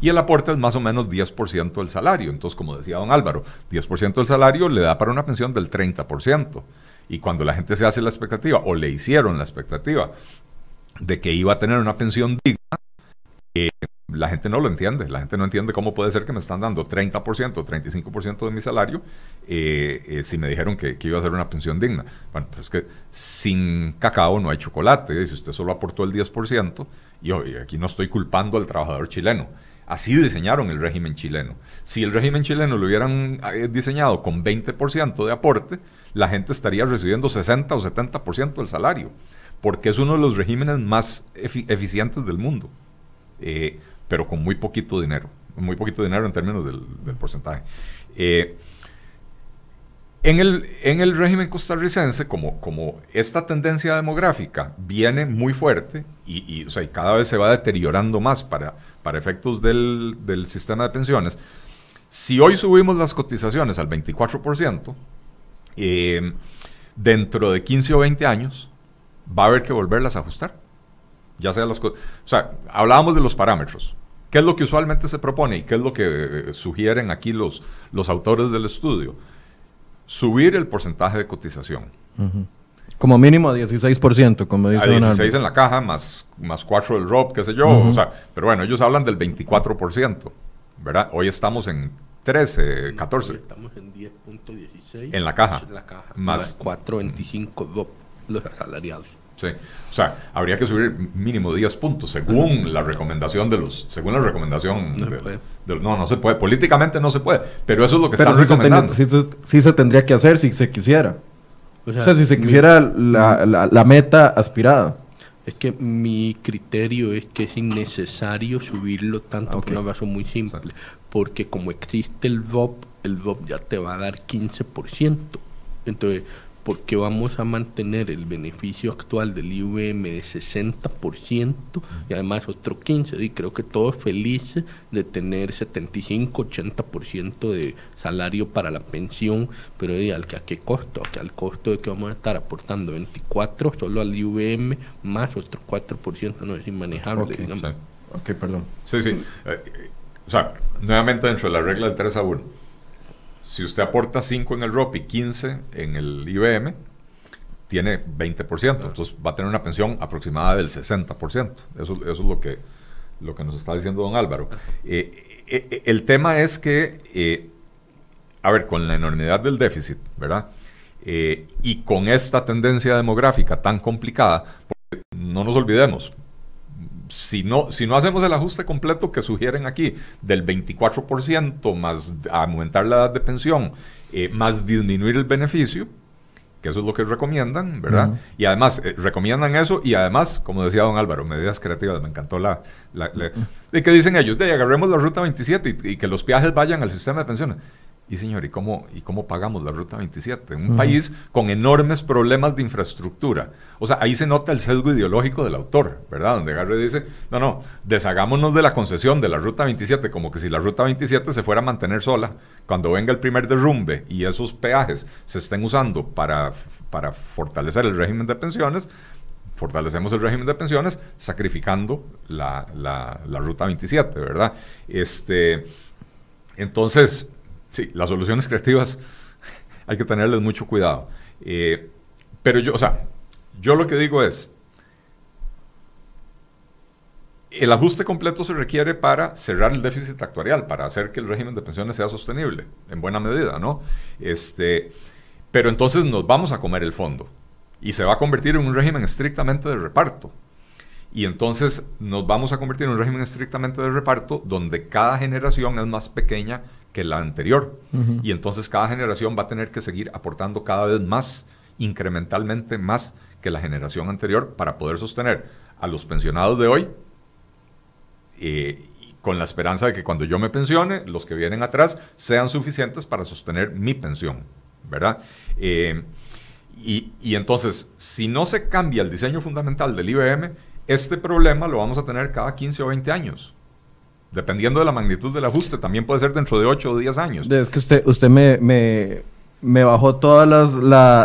Y el aporte es más o menos 10% del salario. Entonces, como decía don Álvaro, 10% del salario le da para una pensión del 30%. Y cuando la gente se hace la expectativa, o le hicieron la expectativa, de que iba a tener una pensión digna, eh, la gente no lo entiende. La gente no entiende cómo puede ser que me están dando 30% o 35% de mi salario eh, eh, si me dijeron que, iba a ser una pensión digna. Bueno, pues es que sin cacao no hay chocolate. Si usted solo aportó el 10%, y hoy aquí no estoy culpando al trabajador chileno. Así diseñaron el régimen chileno. Si el régimen chileno lo hubieran diseñado con 20% de aporte, la gente estaría recibiendo 60 o 70% del salario, porque es uno de los regímenes más efi- eficientes del mundo, eh, pero con muy poquito dinero, muy poquito dinero en términos del, del porcentaje. Eh, en el, en el régimen costarricense, como, como esta tendencia demográfica viene muy fuerte y, y, o sea, y cada vez se va deteriorando más para, para efectos del, del sistema de pensiones, si hoy subimos las cotizaciones al 24%, eh, dentro de 15 o 20 años va a haber que volverlas a ajustar. Ya sea las co- O sea, hablábamos de los parámetros. ¿Qué es lo que usualmente se propone y qué es lo que eh, sugieren aquí los, los autores del estudio? Subir el porcentaje de cotización. Ujú. Como mínimo a 16%, como dice A don 16 Álvaro. en la caja, más, más 4 del ROP, qué sé yo. Ujú. o sea, pero bueno, ellos hablan del 24%, ¿verdad? Hoy estamos en 13, 14. Estamos en 10.16. En la caja. En la caja. Más- Más 4.25 DOP, los asalariados. Sí. O sea, habría que subir mínimo 10 puntos según la recomendación de los, según la recomendación No de- de- no, no se puede, políticamente no se puede, pero eso es lo que Pero están sí se, tenía- recomendando. sí se- sí se tendría que hacer si se quisiera. O O sea, si se mi- quisiera la, la- la meta aspirada. Es que mi criterio es que es innecesario subirlo tanto Ah, ok. por una razón muy simple. Porque como existe el VOP, el VOP ya te va a dar 15%. Entonces, porque vamos a mantener el beneficio actual del IVM de 60% y además otro 15%. Y creo que todos felices de tener 75-80% de salario para la pensión, pero ¿al que, ¿a qué costo? al costo de que vamos a estar aportando 24 solo al IVM más otro 4%, no es inmanejable. ok, perdón. Sí, sí. Eh, o sea, nuevamente dentro de la regla del 3 a 1 si usted aporta 5 en el ROP y 15 en el IBM, tiene 20%. Entonces va a tener una pensión aproximada del 60%. Eso, eso es lo que, lo que nos está diciendo don Álvaro. Eh, eh, eh, el tema es que, a ver, con la enormidad del déficit, ¿verdad? y con esta tendencia demográfica tan complicada, no nos olvidemos, si no, si no hacemos el ajuste completo que sugieren aquí, del 24% más aumentar la edad de pensión, eh, más disminuir el beneficio, que eso es lo que recomiendan, ¿verdad? Y además, eh, recomiendan eso y además, como decía don Álvaro, medidas creativas, me encantó la... la, ¿De qué dicen ellos? De agarremos la ruta 27 y, y, que los viajes vayan al sistema de pensiones. Y señor, ¿y cómo, ¿y cómo pagamos la Ruta 27? En un país con enormes problemas de infraestructura. O sea, ahí se nota el sesgo ideológico del autor, ¿verdad? Donde Garre dice, no, no, deshagámonos de la concesión de la Ruta 27, como que si la Ruta 27 se fuera a mantener sola, cuando venga el primer derrumbe y esos peajes se estén usando para, para fortalecer el régimen de pensiones, fortalecemos el régimen de pensiones sacrificando la, la, la Ruta 27, ¿verdad? Este, entonces Sí, las soluciones creativas hay que tenerles mucho cuidado. Eh, pero yo, o sea, yo lo que digo es, el ajuste completo se requiere para cerrar el déficit actuarial, para hacer que el régimen de pensiones sea sostenible, en buena medida, ¿no? Este, pero entonces nos vamos a comer el fondo y se va a convertir en un régimen estrictamente de reparto. Y entonces nos vamos a convertir en un régimen estrictamente de reparto donde cada generación es más pequeña que la anterior. Y entonces cada generación va a tener que seguir aportando cada vez más, incrementalmente más que la generación anterior para poder sostener a los pensionados de hoy, eh, con la esperanza de que cuando yo me pensione, los que vienen atrás sean suficientes para sostener mi pensión, ¿verdad? Eh, y, y entonces, si no se cambia el diseño fundamental del IBM, este problema lo vamos a tener cada 15 o 20 años dependiendo de la magnitud del ajuste, también puede ser dentro de 8 o 10 años. Es que usted, usted me, me, bajó todas las,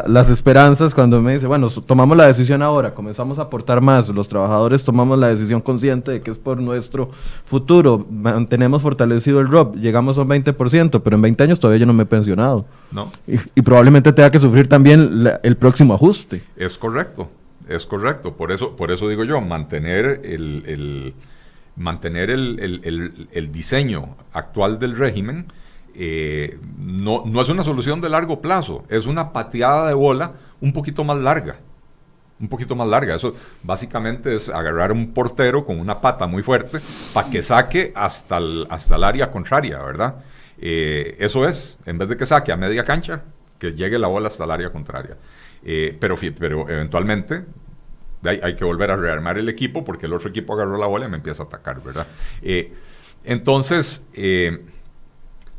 las, esperanzas cuando me dice, bueno, tomamos la decisión ahora, comenzamos a aportar más, los trabajadores tomamos la decisión consciente de que es por nuestro futuro, mantenemos fortalecido el ROP, llegamos a un 20%, pero en 20 años todavía yo no me he pensionado. No. Y, probablemente tenga que sufrir también el próximo ajuste. Es correcto, es correcto. Por eso, por eso digo yo, mantener el mantener el, diseño actual del régimen eh, no, no, es una solución de largo plazo, es una pateada de bola un poquito más larga. Un poquito más larga. Eso básicamente es agarrar un portero con una pata muy fuerte para que saque hasta el, hasta el área contraria, ¿verdad? Eh, eso es, en vez de que saque a media cancha, que llegue la bola hasta el área contraria. Eh, pero, pero eventualmente hay, que volver a rearmar el equipo porque el otro equipo agarró la bola y me empieza a atacar, ¿verdad? Eh, entonces, eh,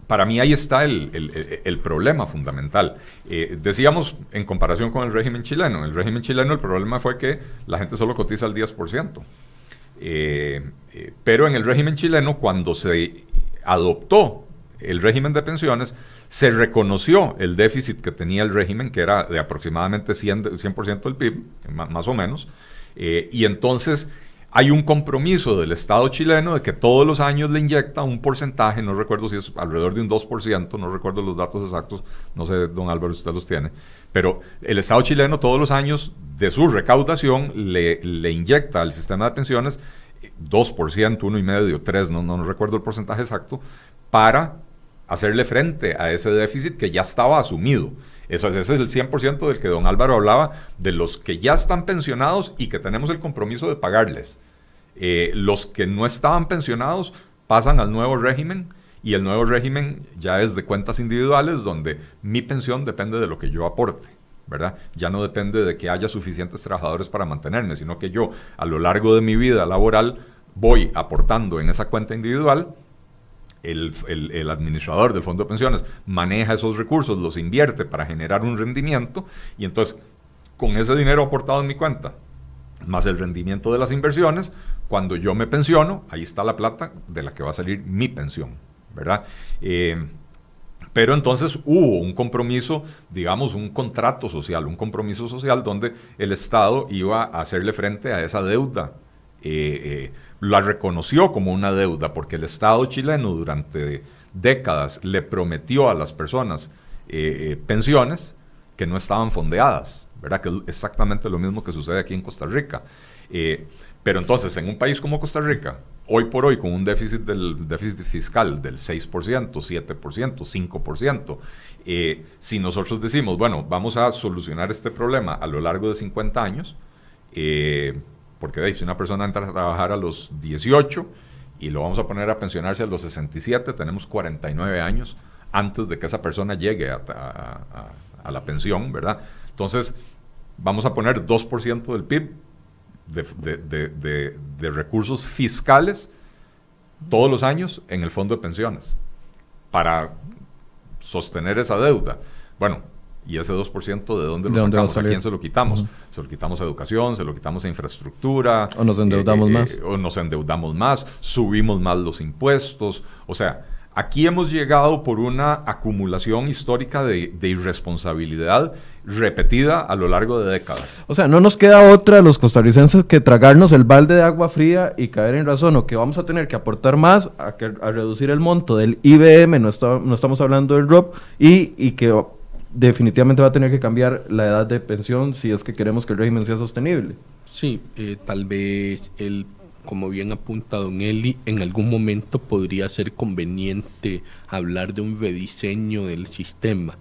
para mí ahí está el, problema fundamental. Eh, decíamos en comparación con el régimen chileno, en el régimen chileno el problema fue que la gente solo cotiza el 10%. pero en el régimen chileno, cuando se adoptó el régimen de pensiones, se reconoció el déficit que tenía el régimen, que era de aproximadamente 100%, 100 del PIB, más o menos, eh, y entonces hay un compromiso del Estado chileno de que todos los años le inyecta un porcentaje, no recuerdo si es alrededor de un 2%, no recuerdo los datos exactos, no sé, don Álvaro, si usted los tiene, pero el Estado chileno todos los años de su recaudación le, le inyecta al sistema de pensiones 2%, 1,5%, 3%, no, no recuerdo el porcentaje exacto, para hacerle frente a ese déficit que ya estaba asumido. Eso, ese es el 100% del que don Álvaro hablaba, de los que ya están pensionados y que tenemos el compromiso de pagarles. Eh, los que no estaban pensionados pasan al nuevo régimen y el nuevo régimen ya es de cuentas individuales donde mi pensión depende de lo que yo aporte. ¿verdad? Ya no depende de que haya suficientes trabajadores para mantenerme, sino que yo a lo largo de mi vida laboral voy aportando en esa cuenta individual el, el, administrador del fondo de pensiones maneja esos recursos, los invierte para generar un rendimiento y entonces con ese dinero aportado en mi cuenta, más el rendimiento de las inversiones, cuando yo me pensiono, ahí está la plata de la que va a salir mi pensión, ¿verdad? Eh, pero entonces hubo un compromiso, digamos, un contrato social, un compromiso social donde el Estado iba a hacerle frente a esa deuda. Eh, eh, la reconoció como una deuda porque el Estado chileno durante décadas le prometió a las personas pensiones que no estaban fondeadas, ¿verdad? Que es exactamente lo mismo que sucede aquí en Costa Rica. Pero entonces, en un país como Costa Rica, hoy por hoy, con un déficit, del, déficit fiscal del 6%, 7%, 5%, si nosotros decimos, bueno, vamos a solucionar este problema a lo largo de 50 años, eh, porque si una persona entra a trabajar a los 18 y lo vamos a poner a pensionarse a los 67, tenemos 49 años antes de que esa persona llegue a, la pensión, ¿verdad? Entonces, vamos a poner 2% del PIB de, recursos fiscales todos los años en el fondo de pensiones para sostener esa deuda. Bueno, ¿y ese 2% de dónde lo sacamos? ¿A quién se lo quitamos? Se lo quitamos a educación, se lo quitamos a infraestructura. O nos endeudamos eh, eh, más. o nos endeudamos más, subimos más los impuestos. O sea, aquí hemos llegado por una acumulación histórica de, de irresponsabilidad repetida a lo largo de décadas. O sea, no nos queda otra a los costarricenses que tragarnos el balde de agua fría y caer en razón, o que vamos a tener que aportar más a, que, a reducir el monto del IBM, no, no estamos hablando del ROP, y, y que definitivamente va a tener que cambiar la edad de pensión si es que queremos que el régimen sea sostenible. Sí, eh, tal vez el como bien apunta don Eli, en algún momento podría ser conveniente hablar de un rediseño del sistema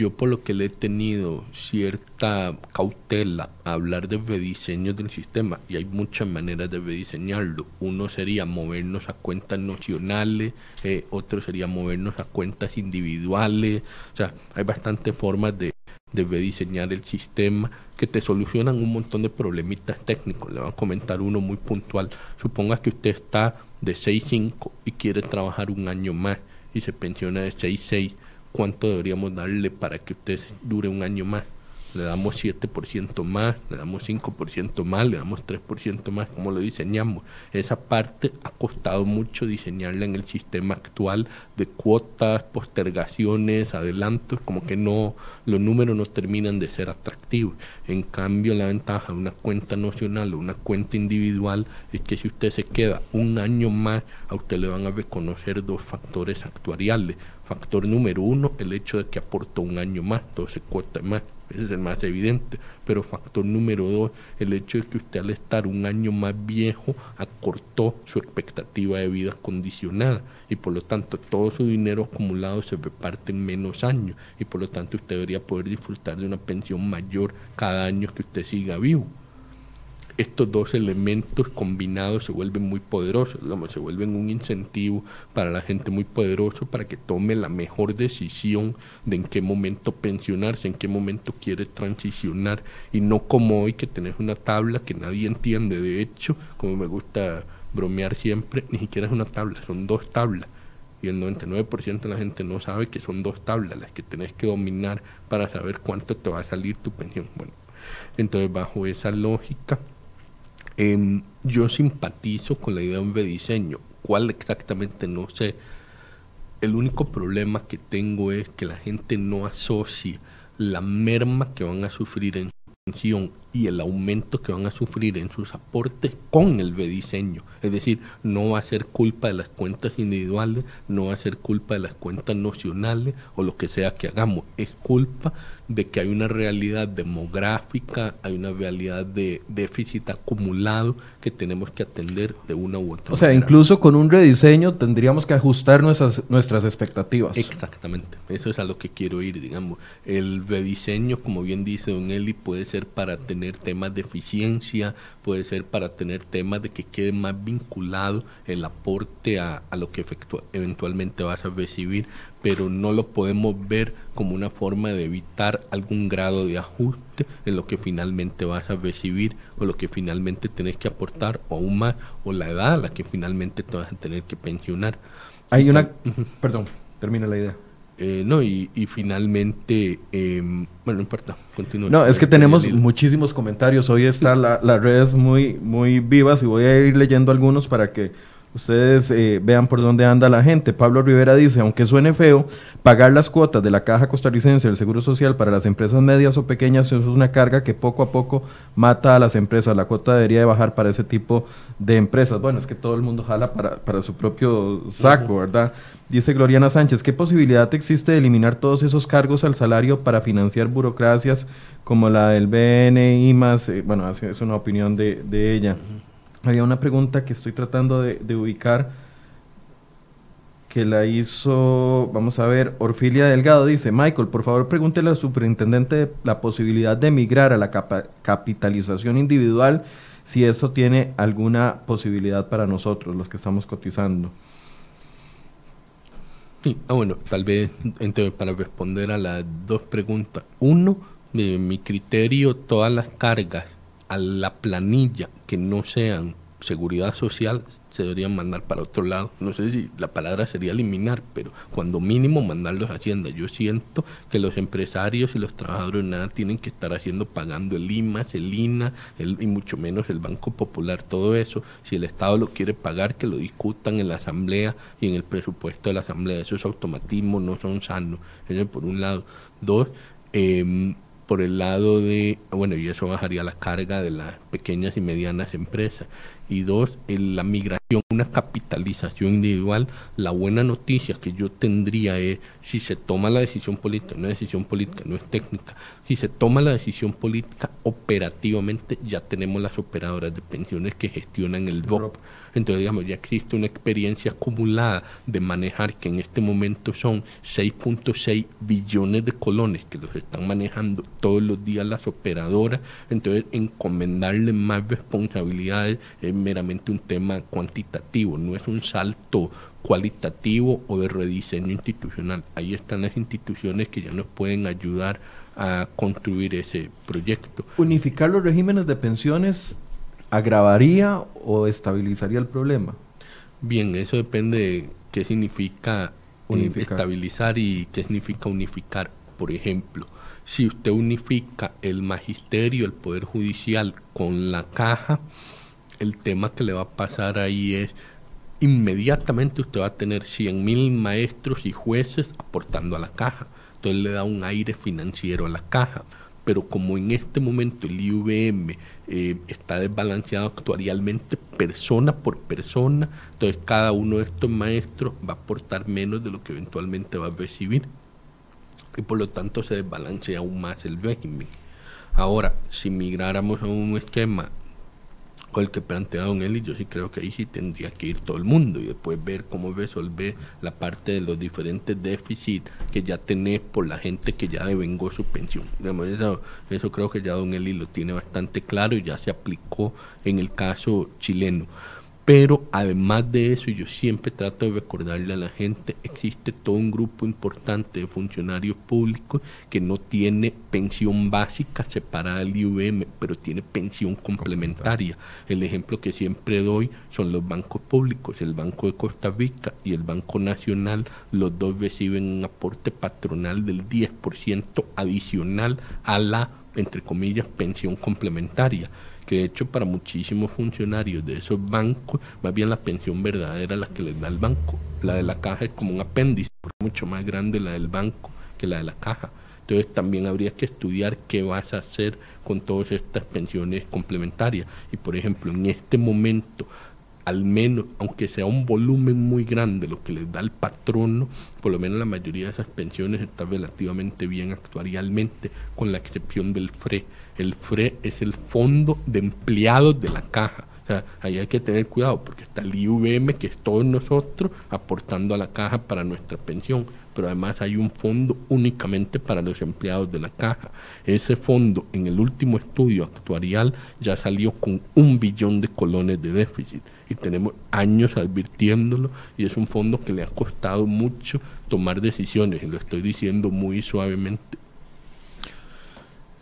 yo por lo que le he tenido cierta cautela a hablar de rediseño del sistema, y hay muchas maneras de rediseñarlo. Uno sería movernos a cuentas nacionales, eh, otro sería movernos a cuentas individuales, o sea, hay bastantes formas de, de rediseñar el sistema que te solucionan un montón de problemitas técnicos. Le voy a comentar uno muy puntual. Suponga que usted está de 6.5 y quiere trabajar un año más y se pensiona de 6.6 cuánto deberíamos darle para que usted dure un año más. Le damos 7% más, le damos 5% más, le damos 3% más, como lo diseñamos. Esa parte ha costado mucho diseñarla en el sistema actual de cuotas, postergaciones, adelantos, como que no, los números no terminan de ser atractivos. En cambio, la ventaja de una cuenta nacional o una cuenta individual es que si usted se queda un año más, a usted le van a reconocer dos factores actuariales Factor número uno, el hecho de que aportó un año más, 12 cuotas más, ese es el más evidente. Pero factor número dos, el hecho de que usted al estar un año más viejo acortó su expectativa de vida condicionada. Y por lo tanto todo su dinero acumulado se reparte en menos años. Y por lo tanto usted debería poder disfrutar de una pensión mayor cada año que usted siga vivo estos dos elementos combinados se vuelven muy poderosos, se vuelven un incentivo para la gente muy poderoso para que tome la mejor decisión de en qué momento pensionarse, en qué momento quiere transicionar y no como hoy que tenés una tabla que nadie entiende, de hecho, como me gusta bromear siempre, ni siquiera es una tabla, son dos tablas y el 99% de la gente no sabe que son dos tablas las que tenés que dominar para saber cuánto te va a salir tu pensión. Bueno, entonces bajo esa lógica Em, yo simpatizo con la idea de un rediseño. ¿Cuál exactamente? No sé. El único problema que tengo es que la gente no asocie la merma que van a sufrir en su pensión y el aumento que van a sufrir en sus aportes con el rediseño. Es decir, no va a ser culpa de las cuentas individuales, no va a ser culpa de las cuentas nacionales o lo que sea que hagamos. Es culpa de que hay una realidad demográfica, hay una realidad de déficit acumulado que tenemos que atender de una u otra manera. O sea, incluso con un rediseño tendríamos que ajustar nuestras, nuestras expectativas. Exactamente, eso es a lo que quiero ir, digamos. El rediseño, como bien dice Don Eli, puede ser para tener temas de eficiencia, puede ser para tener temas de que quede más vinculado el aporte a, a lo que eventualmente vas a recibir, pero no lo podemos ver como una forma de evitar algún grado de ajuste en lo que finalmente vas a recibir o lo que finalmente tenés que aportar o aún más o la edad a la que finalmente te vas a tener que pensionar. Hay una... Perdón, termina la idea. Eh, no, y, y finalmente, em, bueno, no importa, continúa. No, es que tenemos muchísimos comentarios. Hoy están las redes muy, muy vivas y voy a ir leyendo algunos para que Ustedes eh, vean por dónde anda la gente. Pablo Rivera dice, aunque suene feo, pagar las cuotas de la Caja Costarricense del Seguro Social para las empresas medias o pequeñas es una carga que poco a poco mata a las empresas. La cuota debería de bajar para ese tipo de empresas. Bueno, es que todo el mundo jala para, su propio saco, ¿verdad? Dice Gloriana Sánchez, ¿qué posibilidad existe de eliminar todos esos cargos al salario para financiar burocracias como la del BNI más? Eh, bueno, es una opinión de, ella. Había una pregunta que estoy tratando de, ubicar que la hizo, vamos a ver, Orfilia Delgado dice, Michael, por favor pregúntele al superintendente la posibilidad de migrar a la capitalización individual, si eso tiene alguna posibilidad para nosotros, los que estamos cotizando. Sí, ah, bueno, tal vez entonces, para responder a las dos preguntas. Uno, de mi criterio, todas las cargas a la planilla que no sean seguridad social se deberían mandar para otro lado. No sé si la palabra sería eliminar, pero cuando mínimo mandarlos a Hacienda. Yo siento que los empresarios y los trabajadores nada tienen que estar haciendo pagando el IMAS, el INA y mucho menos el Banco Popular, todo eso. Si el Estado lo quiere pagar, que lo discutan en la Asamblea y en el presupuesto de la Asamblea. Esos automatismos no son sanos. Eso por un lado. Dos, eh, por el lado de, bueno, y eso bajaría la carga de las pequeñas y medianas empresas. Y dos, la migración, una capitalización individual. La buena noticia que yo tendría es, si se toma la decisión política, una decisión política, no es técnica, si se toma la decisión política, operativamente ya tenemos las operadoras de pensiones que gestionan el DOP. Entonces, digamos, ya existe una experiencia acumulada de manejar que en este momento son 6.6 billones de colones que los están manejando todos los días las operadoras. Entonces, encomendarle más responsabilidades es meramente un tema cuantitativo, no es un salto cualitativo o de rediseño institucional. Ahí están las instituciones que ya nos pueden ayudar a construir ese proyecto. Unificar los regímenes de pensiones agravaría o estabilizaría el problema? Bien, eso depende de qué significa eh, estabilizar y qué significa unificar. Por ejemplo, si usted unifica el magisterio, el poder judicial con la caja, el tema que le va a pasar ahí es inmediatamente usted va a tener 100 mil maestros y jueces aportando a la caja. Entonces le da un aire financiero a la caja pero como en este momento el IVM eh, está desbalanceado actuarialmente persona por persona, entonces cada uno de estos maestros va a aportar menos de lo que eventualmente va a recibir y por lo tanto se desbalancea aún más el régimen. Ahora, si migráramos a un esquema o el que plantea Don Eli, yo sí creo que ahí sí tendría que ir todo el mundo y después ver cómo resolver la parte de los diferentes déficits que ya tenés por la gente que ya devengó su pensión. Eso, eso creo que ya Don Eli lo tiene bastante claro y ya se aplicó en el caso chileno. Pero además de eso, yo siempre trato de recordarle a la gente, existe todo un grupo importante de funcionarios públicos que no tiene pensión básica separada del IVM, pero tiene pensión complementaria. El ejemplo que siempre doy son los bancos públicos, el Banco de Costa Rica y el Banco Nacional, los dos reciben un aporte patronal del 10% adicional a la, entre comillas, pensión complementaria que de hecho para muchísimos funcionarios de esos bancos, más bien la pensión verdadera la que les da el banco. La de la caja es como un apéndice, mucho más grande la del banco que la de la caja. Entonces también habría que estudiar qué vas a hacer con todas estas pensiones complementarias. Y por ejemplo, en este momento al menos, aunque sea un volumen muy grande lo que les da el patrono, por lo menos la mayoría de esas pensiones está relativamente bien actuarialmente, con la excepción del FRE. El FRE es el fondo de empleados de la caja. O sea, ahí hay que tener cuidado porque está el IVM, que es todos nosotros, aportando a la caja para nuestra pensión pero además hay un fondo únicamente para los empleados de la caja. Ese fondo en el último estudio actuarial ya salió con un billón de colones de déficit y tenemos años advirtiéndolo y es un fondo que le ha costado mucho tomar decisiones y lo estoy diciendo muy suavemente.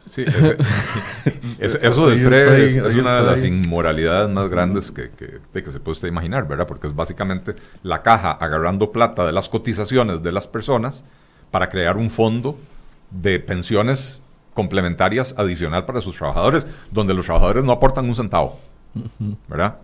Sí, eso del FRE es, una de las inmoralidades más grandes que, que, se puede usted imaginar, ¿verdad? Porque es básicamente la caja agarrando plata de las cotizaciones de las personas para crear un fondo de pensiones complementarias adicional para sus trabajadores, donde los trabajadores no aportan un centavo, ¿verdad?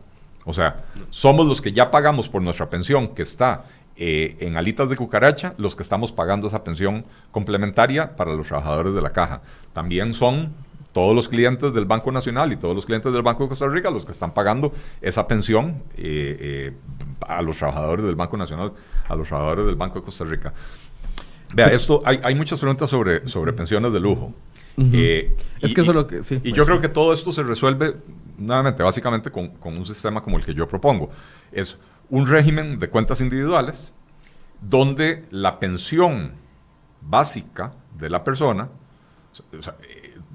O sea, somos los que ya pagamos por nuestra pensión, que está eh, en alitas de cucaracha, los que estamos pagando esa pensión complementaria para los trabajadores de la caja. También son todos los clientes del Banco Nacional y todos los clientes del Banco de Costa Rica los que están pagando esa pensión eh, eh, a los trabajadores del Banco Nacional, a los trabajadores del Banco de Costa Rica. Vea, esto, hay, hay muchas preguntas sobre, sobre pensiones de lujo. Eh, es que eso es lo que... Sí, y yo creo que todo esto se resuelve, nuevamente, básicamente con, con, un sistema como el que yo propongo. Es un régimen de cuentas individuales donde la pensión básica de la persona, sea,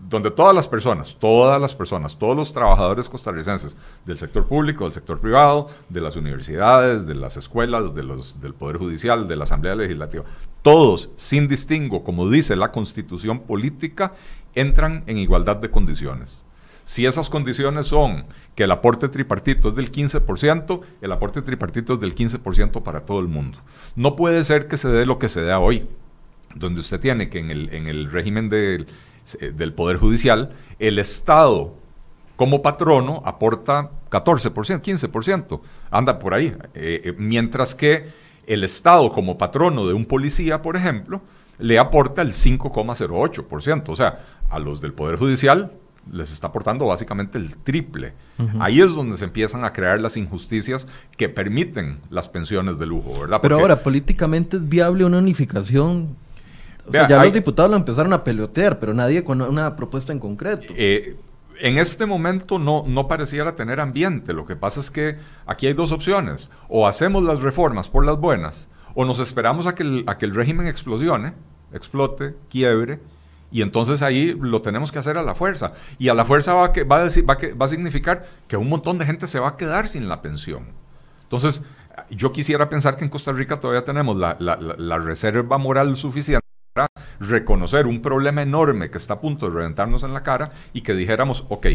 donde todas las personas, todas las personas, todos los trabajadores costarricenses del sector público, del sector privado, de las universidades, de las escuelas, de los, del Poder Judicial, de la Asamblea Legislativa, todos, sin distingo, como dice la Constitución política, entran en igualdad de condiciones. Si esas condiciones son que el aporte tripartito es del 15%, el aporte tripartito es del 15% para todo el mundo. No puede ser que se dé lo que se da hoy, donde usted tiene que en el, en el régimen del eh, del Poder Judicial, el Estado como patrono aporta 14%, 15%, anda por ahí, eh, eh, mientras que el Estado como patrono de un policía, por ejemplo, le aporta el 5,08%, o sea, a los del Poder Judicial les está aportando básicamente el triple. Ahí es donde se empiezan a crear las injusticias que permiten las pensiones de lujo, ¿verdad? Pero ahora, políticamente es viable una unificación ya los diputados lo empezaron a pelotear, pero nadie con una propuesta en concreto. Eh, en este momento no, no pareciera tener ambiente. Lo que pasa es que aquí hay dos opciones. O hacemos las reformas por las buenas, o nos esperamos a que el, a que el régimen explosione, explote, quiebre, y entonces ahí lo tenemos que hacer a la fuerza. Y a la fuerza va, va, a, va, que, va a significar que un montón de gente se va a quedar sin la pensión. Entonces, yo quisiera pensar que en Costa Rica todavía tenemos la, la, reserva moral suficiente reconocer un problema enorme que está a punto de reventarnos en la cara y que dijéramos, ok,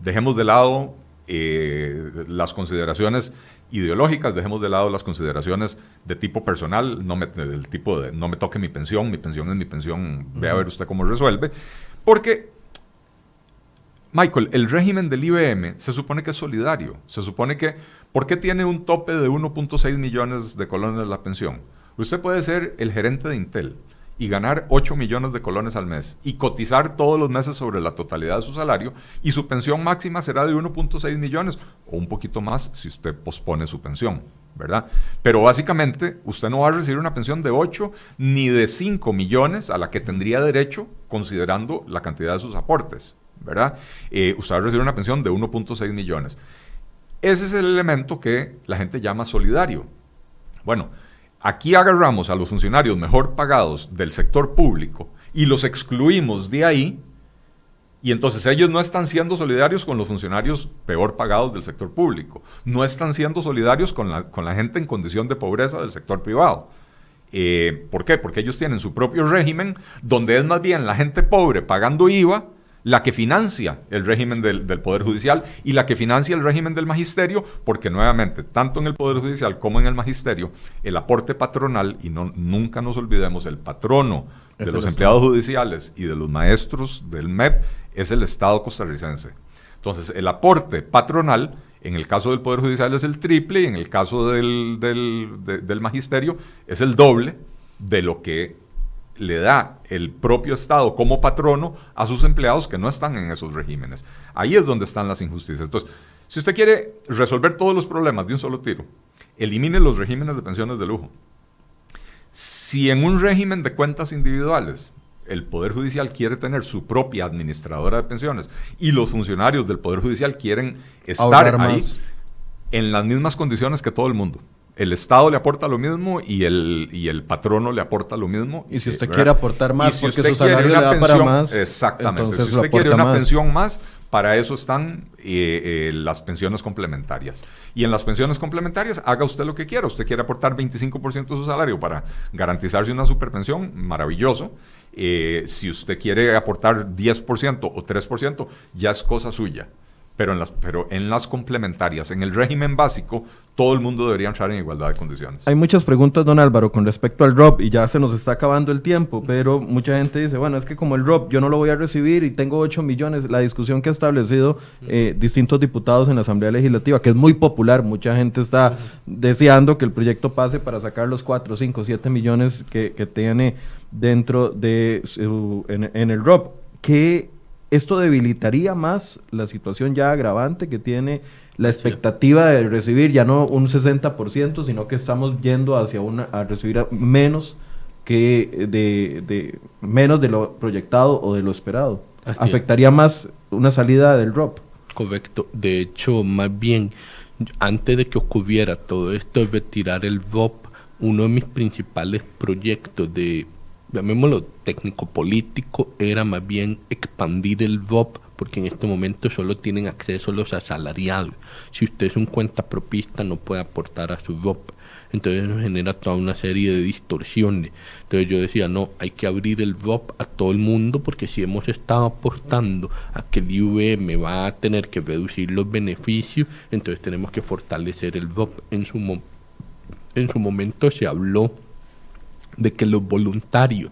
dejemos de lado eh, las consideraciones ideológicas, dejemos de lado las consideraciones de tipo personal, no me, del tipo de no me toque mi pensión, mi pensión es mi pensión, ve a ver usted cómo resuelve, porque Michael, el régimen del IBM se supone que es solidario, se supone que, ¿por qué tiene un tope de 1.6 millones de colones de la pensión? Usted puede ser el gerente de Intel, y ganar 8 millones de colones al mes y cotizar todos los meses sobre la totalidad de su salario y su pensión máxima será de 1.6 millones o un poquito más si usted pospone su pensión, ¿verdad? Pero básicamente usted no va a recibir una pensión de 8 ni de 5 millones a la que tendría derecho considerando la cantidad de sus aportes, ¿verdad? Eh, usted va a recibir una pensión de 1.6 millones. Ese es el elemento que la gente llama solidario. Bueno, Aquí agarramos a los funcionarios mejor pagados del sector público y los excluimos de ahí, y entonces ellos no están siendo solidarios con los funcionarios peor pagados del sector público, no están siendo solidarios con la, con la gente en condición de pobreza del sector privado. Eh, ¿Por qué? Porque ellos tienen su propio régimen donde es más bien la gente pobre pagando IVA la que financia el régimen del, Poder Judicial y la que financia el régimen del Magisterio, porque nuevamente, tanto en el Poder Judicial como en el Magisterio, el aporte patronal, y no, nunca nos olvidemos, el patrono de los empleados judiciales y de los maestros del MEP es el Estado costarricense. Entonces, el aporte patronal, en el caso del Poder Judicial es el triple y en el caso del, del Magisterio es el doble de lo que le da el propio Estado como patrono a sus empleados que no están en esos regímenes. Ahí es donde están las injusticias. Entonces, si usted quiere resolver todos los problemas de un solo tiro, elimine los regímenes de pensiones de lujo. Si en un régimen de cuentas individuales el Poder Judicial quiere tener su propia administradora de pensiones y los funcionarios del Poder Judicial quieren estar ahí en las mismas condiciones que todo el mundo el Estado le aporta lo mismo y el, y el patrono le aporta lo mismo. Y si usted quiere aportar más porque su salario le da para más. Exactamente. Si usted quiere una pensión más, para eso están eh, eh, las pensiones complementarias. Y en las pensiones complementarias, haga usted lo que quiera. Usted quiere aportar 25% de su salario para garantizarse una superpensión, maravilloso. Eh, si usted quiere aportar 10% o 3%, ya es cosa suya pero en, las, pero en las complementarias, en el régimen básico, todo el mundo debería entrar en igualdad de condiciones. Hay muchas preguntas, don Álvaro, con respecto al ROP, y ya se nos está acabando el tiempo, pero mucha gente dice, bueno, es que como el ROP yo no lo voy a recibir y tengo 8 millones, la discusión que ha establecido eh, distintos diputados en la Asamblea Legislativa, que es muy popular, mucha gente está deseando que el proyecto pase para sacar los 4, 5, 7 millones que, tiene dentro de su, en, en el ROP. ¿Qué esto debilitaría más la situación ya agravante que tiene la expectativa de recibir ya no un 60%, sino que estamos yendo hacia una a recibir menos que de, de menos de lo proyectado o de lo esperado. Afectaría más una salida del ROP. Correcto. De hecho, más bien antes de que ocurriera todo esto de retirar el ROP, uno de mis principales proyectos de llamémoslo técnico-político, era más bien expandir el VOP, porque en este momento solo tienen acceso los asalariados. Si usted es un cuenta propista, no puede aportar a su VOP. Entonces eso genera toda una serie de distorsiones. Entonces yo decía, no, hay que abrir el VOP a todo el mundo porque si hemos estado aportando a que el IVM va a tener que reducir los beneficios, entonces tenemos que fortalecer el VOP. En su momento se habló de que los voluntarios,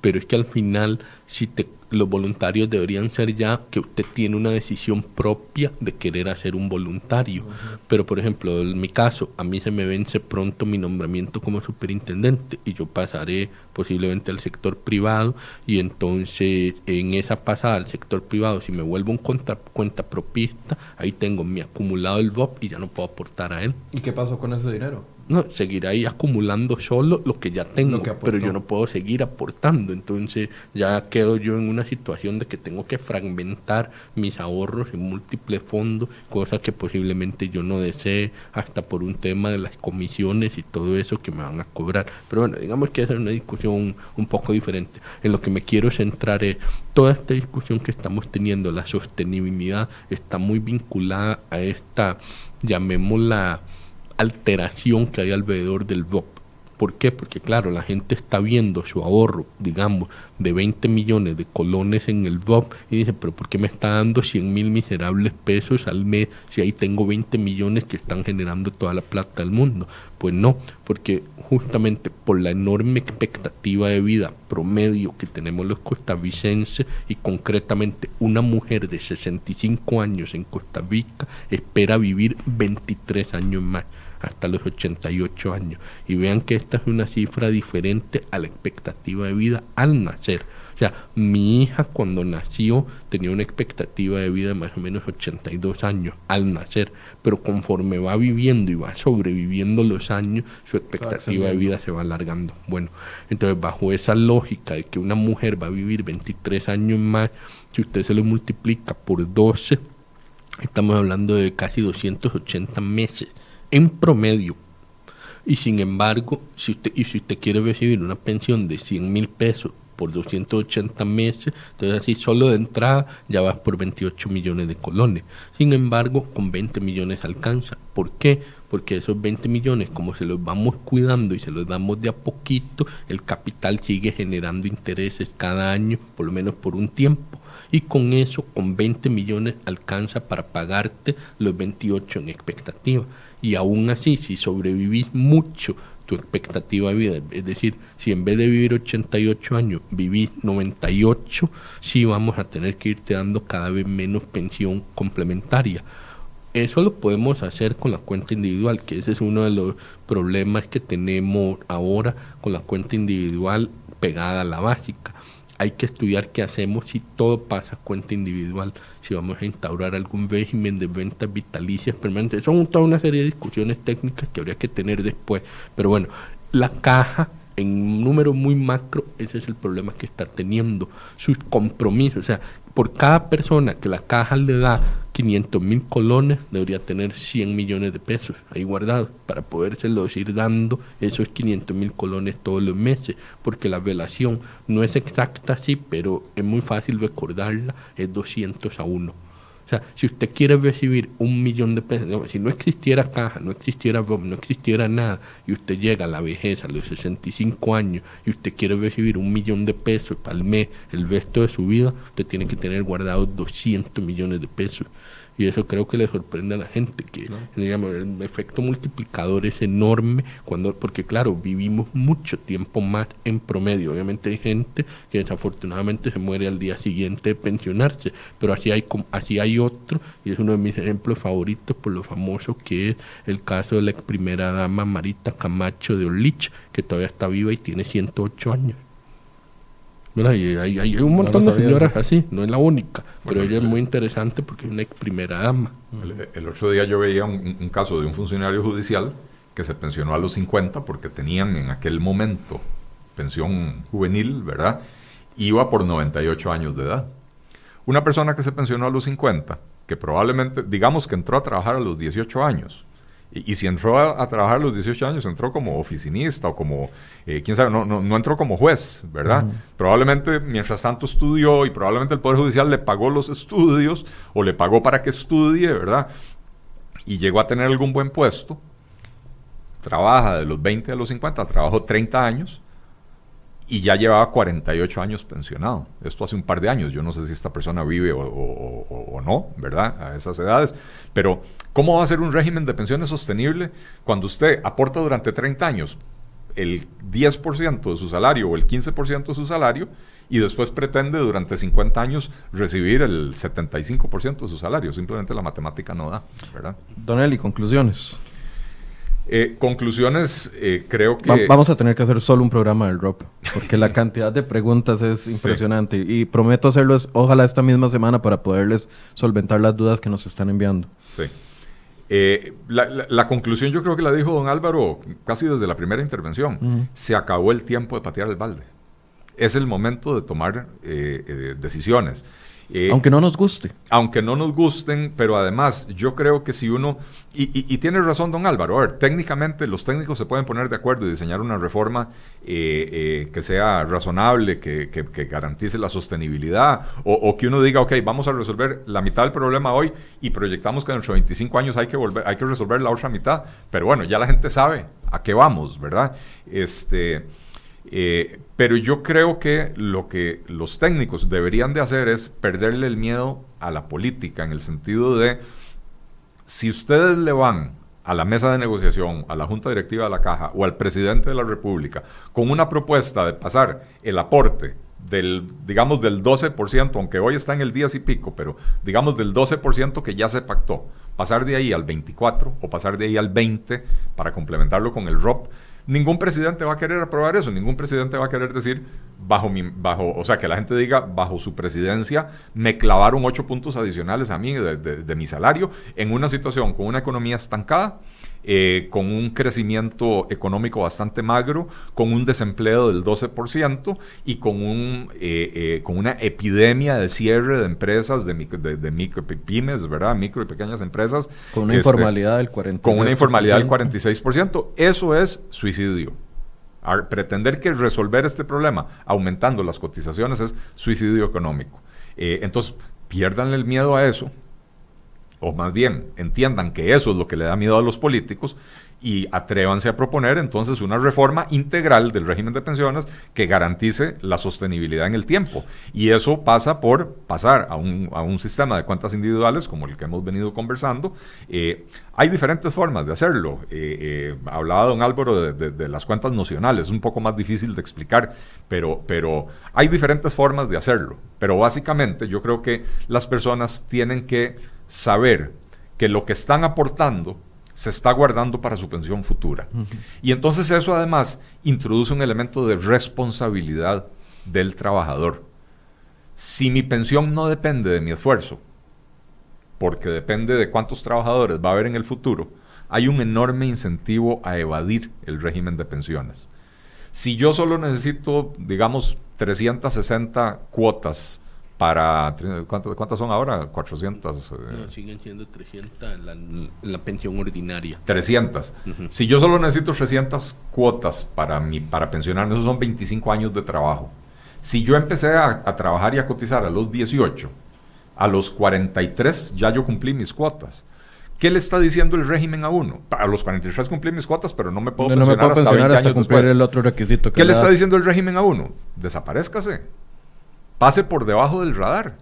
pero es que al final si te, los voluntarios deberían ser ya que usted tiene una decisión propia de querer hacer un voluntario. Pero por ejemplo, en mi caso, a mí se me vence pronto mi nombramiento como superintendente y yo pasaré posiblemente al sector privado y entonces en esa pasada al sector privado, si me vuelvo un contra, cuenta propista, ahí tengo mi acumulado el VOP y ya no puedo aportar a él. ¿Y qué pasó con ese dinero? No, seguirá ahí acumulando solo lo que ya tengo, pero yo no puedo seguir aportando. Entonces ya quedo yo en una situación de que tengo que fragmentar mis ahorros en múltiples fondos, cosas que posiblemente yo no desee, hasta por un tema de las comisiones y todo eso que me van a cobrar. Pero bueno, digamos que esa es una discusión un poco diferente. En lo que me quiero centrar es toda esta discusión que estamos teniendo, la sostenibilidad está muy vinculada a esta, llamémosla, alteración que hay alrededor del VOP. ¿Por qué? Porque claro, la gente está viendo su ahorro, digamos, de 20 millones de colones en el VOP y dice, pero ¿por qué me está dando 100 mil miserables pesos al mes si ahí tengo 20 millones que están generando toda la plata del mundo? Pues no, porque justamente por la enorme expectativa de vida promedio que tenemos los costarricenses y concretamente una mujer de 65 años en Costa Rica espera vivir 23 años más hasta los 88 años. Y vean que esta es una cifra diferente a la expectativa de vida al nacer. O sea, mi hija cuando nació tenía una expectativa de vida de más o menos 82 años al nacer, pero conforme va viviendo y va sobreviviendo los años, su expectativa de vida se va alargando. Bueno, entonces bajo esa lógica de que una mujer va a vivir 23 años más, si usted se lo multiplica por 12, estamos hablando de casi 280 meses en promedio. Y sin embargo, si usted, y si usted quiere recibir una pensión de 100 mil pesos por 280 meses, entonces así solo de entrada ya vas por 28 millones de colones. Sin embargo, con 20 millones alcanza. ¿Por qué? Porque esos 20 millones, como se los vamos cuidando y se los damos de a poquito, el capital sigue generando intereses cada año, por lo menos por un tiempo. Y con eso, con 20 millones, alcanza para pagarte los 28 en expectativa y aún así, si sobrevivís mucho tu expectativa de vida, es decir, si en vez de vivir 88 años vivís 98, sí vamos a tener que irte dando cada vez menos pensión complementaria. Eso lo podemos hacer con la cuenta individual, que ese es uno de los problemas que tenemos ahora con la cuenta individual pegada a la básica hay que estudiar qué hacemos si todo pasa a cuenta individual, si vamos a instaurar algún régimen de ventas vitalicias permanentes. Son toda una serie de discusiones técnicas que habría que tener después. Pero bueno, la caja en número muy macro, ese es el problema que está teniendo. Sus compromisos, o sea, por cada persona que la caja le da 500 mil colones, debería tener 100 millones de pesos ahí guardados para podérselos ir dando esos 500 mil colones todos los meses, porque la relación no es exacta así, pero es muy fácil recordarla, es 200 a 1. O sea, si usted quiere recibir un millón de pesos, si no existiera caja, no existiera ROM, no existiera nada, y usted llega a la vejez, a los 65 años, y usted quiere recibir un millón de pesos al mes el resto de su vida, usted tiene que tener guardados 200 millones de pesos. Y eso creo que le sorprende a la gente, que digamos, el efecto multiplicador es enorme, cuando porque claro, vivimos mucho tiempo más en promedio. Obviamente hay gente que desafortunadamente se muere al día siguiente de pensionarse, pero así hay, así hay otro, y es uno de mis ejemplos favoritos por lo famoso que es el caso de la ex primera dama Marita Camacho de Olich, que todavía está viva y tiene 108 años. Hay, un montón de señoras así, no es la única, pero ella es muy interesante porque es una ex primera dama. El, otro día yo veía un, caso de un funcionario judicial que se pensionó a los 50 porque tenían en aquel momento pensión juvenil, ¿verdad? Iba por 98 años de edad. Una persona que se pensionó a los 50, que probablemente, digamos que entró a trabajar a los 18 años, y, si entró a, trabajar a los 18 años, entró como oficinista o como, eh, quién sabe, no, no, entró como juez, ¿verdad? Probablemente mientras tanto estudió y probablemente el Poder Judicial le pagó los estudios o le pagó para que estudie, ¿verdad? Y llegó a tener algún buen puesto. Trabaja de los 20 a los 50, trabajó 30 años y ya llevaba 48 años pensionado. Esto hace un par de años. Yo no sé si esta persona vive o, no, ¿verdad? A esas edades. Pero, ¿cómo va a ser un régimen de pensiones sostenible cuando usted aporta durante 30 años el 10% de su salario o el 15% de su salario y después pretende durante 50 años recibir el 75% de su salario? Simplemente la matemática no da, ¿verdad? Don conclusiones. Eh, conclusiones, eh, creo que... vamos a tener que hacer solo un programa del ROP, porque la cantidad de preguntas es impresionante y prometo hacerlo ojalá esta misma semana para poderles solventar las dudas que nos están enviando. Sí. Eh, la, conclusión yo creo que la dijo don Álvaro casi desde la primera intervención. Se acabó el tiempo de patear el balde. Es el momento de tomar decisiones. Eh, aunque no nos guste. Aunque no nos gusten, pero además yo creo que si uno, y, tiene razón don Álvaro, a ver, técnicamente los técnicos se pueden poner de acuerdo y diseñar una reforma eh, eh, que sea razonable, que, garantice la sostenibilidad, o, que uno diga, ok, vamos a resolver la mitad del problema hoy y proyectamos que dentro de 25 años hay que, volver, hay que resolver la otra mitad, pero bueno, ya la gente sabe a qué vamos, ¿verdad? Este... Pero yo creo que lo que los técnicos deberían de hacer es perderle el miedo a la política, en el sentido de, si ustedes le van a la mesa de negociación, a la Junta Directiva de la Caja o al presidente de la República con una propuesta de pasar el aporte del, digamos, del 12%, aunque hoy está en el 10 y pico, pero digamos del 12% que ya se pactó, pasar de ahí al 24 o pasar de ahí al 20 para complementarlo con el ROP, Ningún presidente va a querer aprobar eso, ningún presidente va a querer decir, bajo mi, bajo, o sea, que la gente diga, bajo su presidencia me clavaron ocho puntos adicionales a mí de mi salario en una situación con una economía estancada eh, con un crecimiento económico bastante magro, con un desempleo del 12% y con, un, eh, eh, con una epidemia de cierre de empresas, de, micro, de, micro pymes, ¿verdad? Micro y pequeñas empresas. Con una este, informalidad del 46%. Con una informalidad del 46%. Eso es suicidio. pretender que resolver este problema aumentando las cotizaciones es suicidio económico. entonces, pierdan el miedo a eso o más bien entiendan que eso es lo que le da miedo a los políticos y atrévanse a proponer entonces una reforma integral del régimen de pensiones que garantice la sostenibilidad en el tiempo. Y eso pasa por pasar a un, a un sistema de cuentas individuales como el que hemos venido conversando. Eh, hay diferentes formas de hacerlo. Eh, eh, hablaba don Álvaro de, de, las cuentas nocionales, es un poco más difícil de explicar, pero, pero hay diferentes formas de hacerlo. Pero básicamente yo creo que las personas tienen que saber que lo que están aportando se está guardando para su pensión futura. Y entonces eso además introduce un elemento de responsabilidad del trabajador. Si mi pensión no depende de mi esfuerzo, porque depende de cuántos trabajadores va a haber en el futuro, hay un enorme incentivo a evadir el régimen de pensiones. Si yo solo necesito, digamos, 360 cuotas para ¿cuántas, son ahora? 400. Eh. siguen siendo 300 la, la pensión ordinaria. 300. Si yo solo necesito 300 cuotas para, mi, para pensionarme, esos son 25 años de trabajo. Si yo empecé a, trabajar y a cotizar a los 18, A los 43 ya yo cumplí mis cuotas. ¿Qué le está diciendo el régimen a uno? A los 43 cumplí mis cuotas, pero no me puedo no, pensionar, me puedo hasta, 20 hasta años cumplir después. el otro requisito. Que ¿Qué le está da. diciendo el régimen a uno? Desaparezcase. Pase por debajo del radar.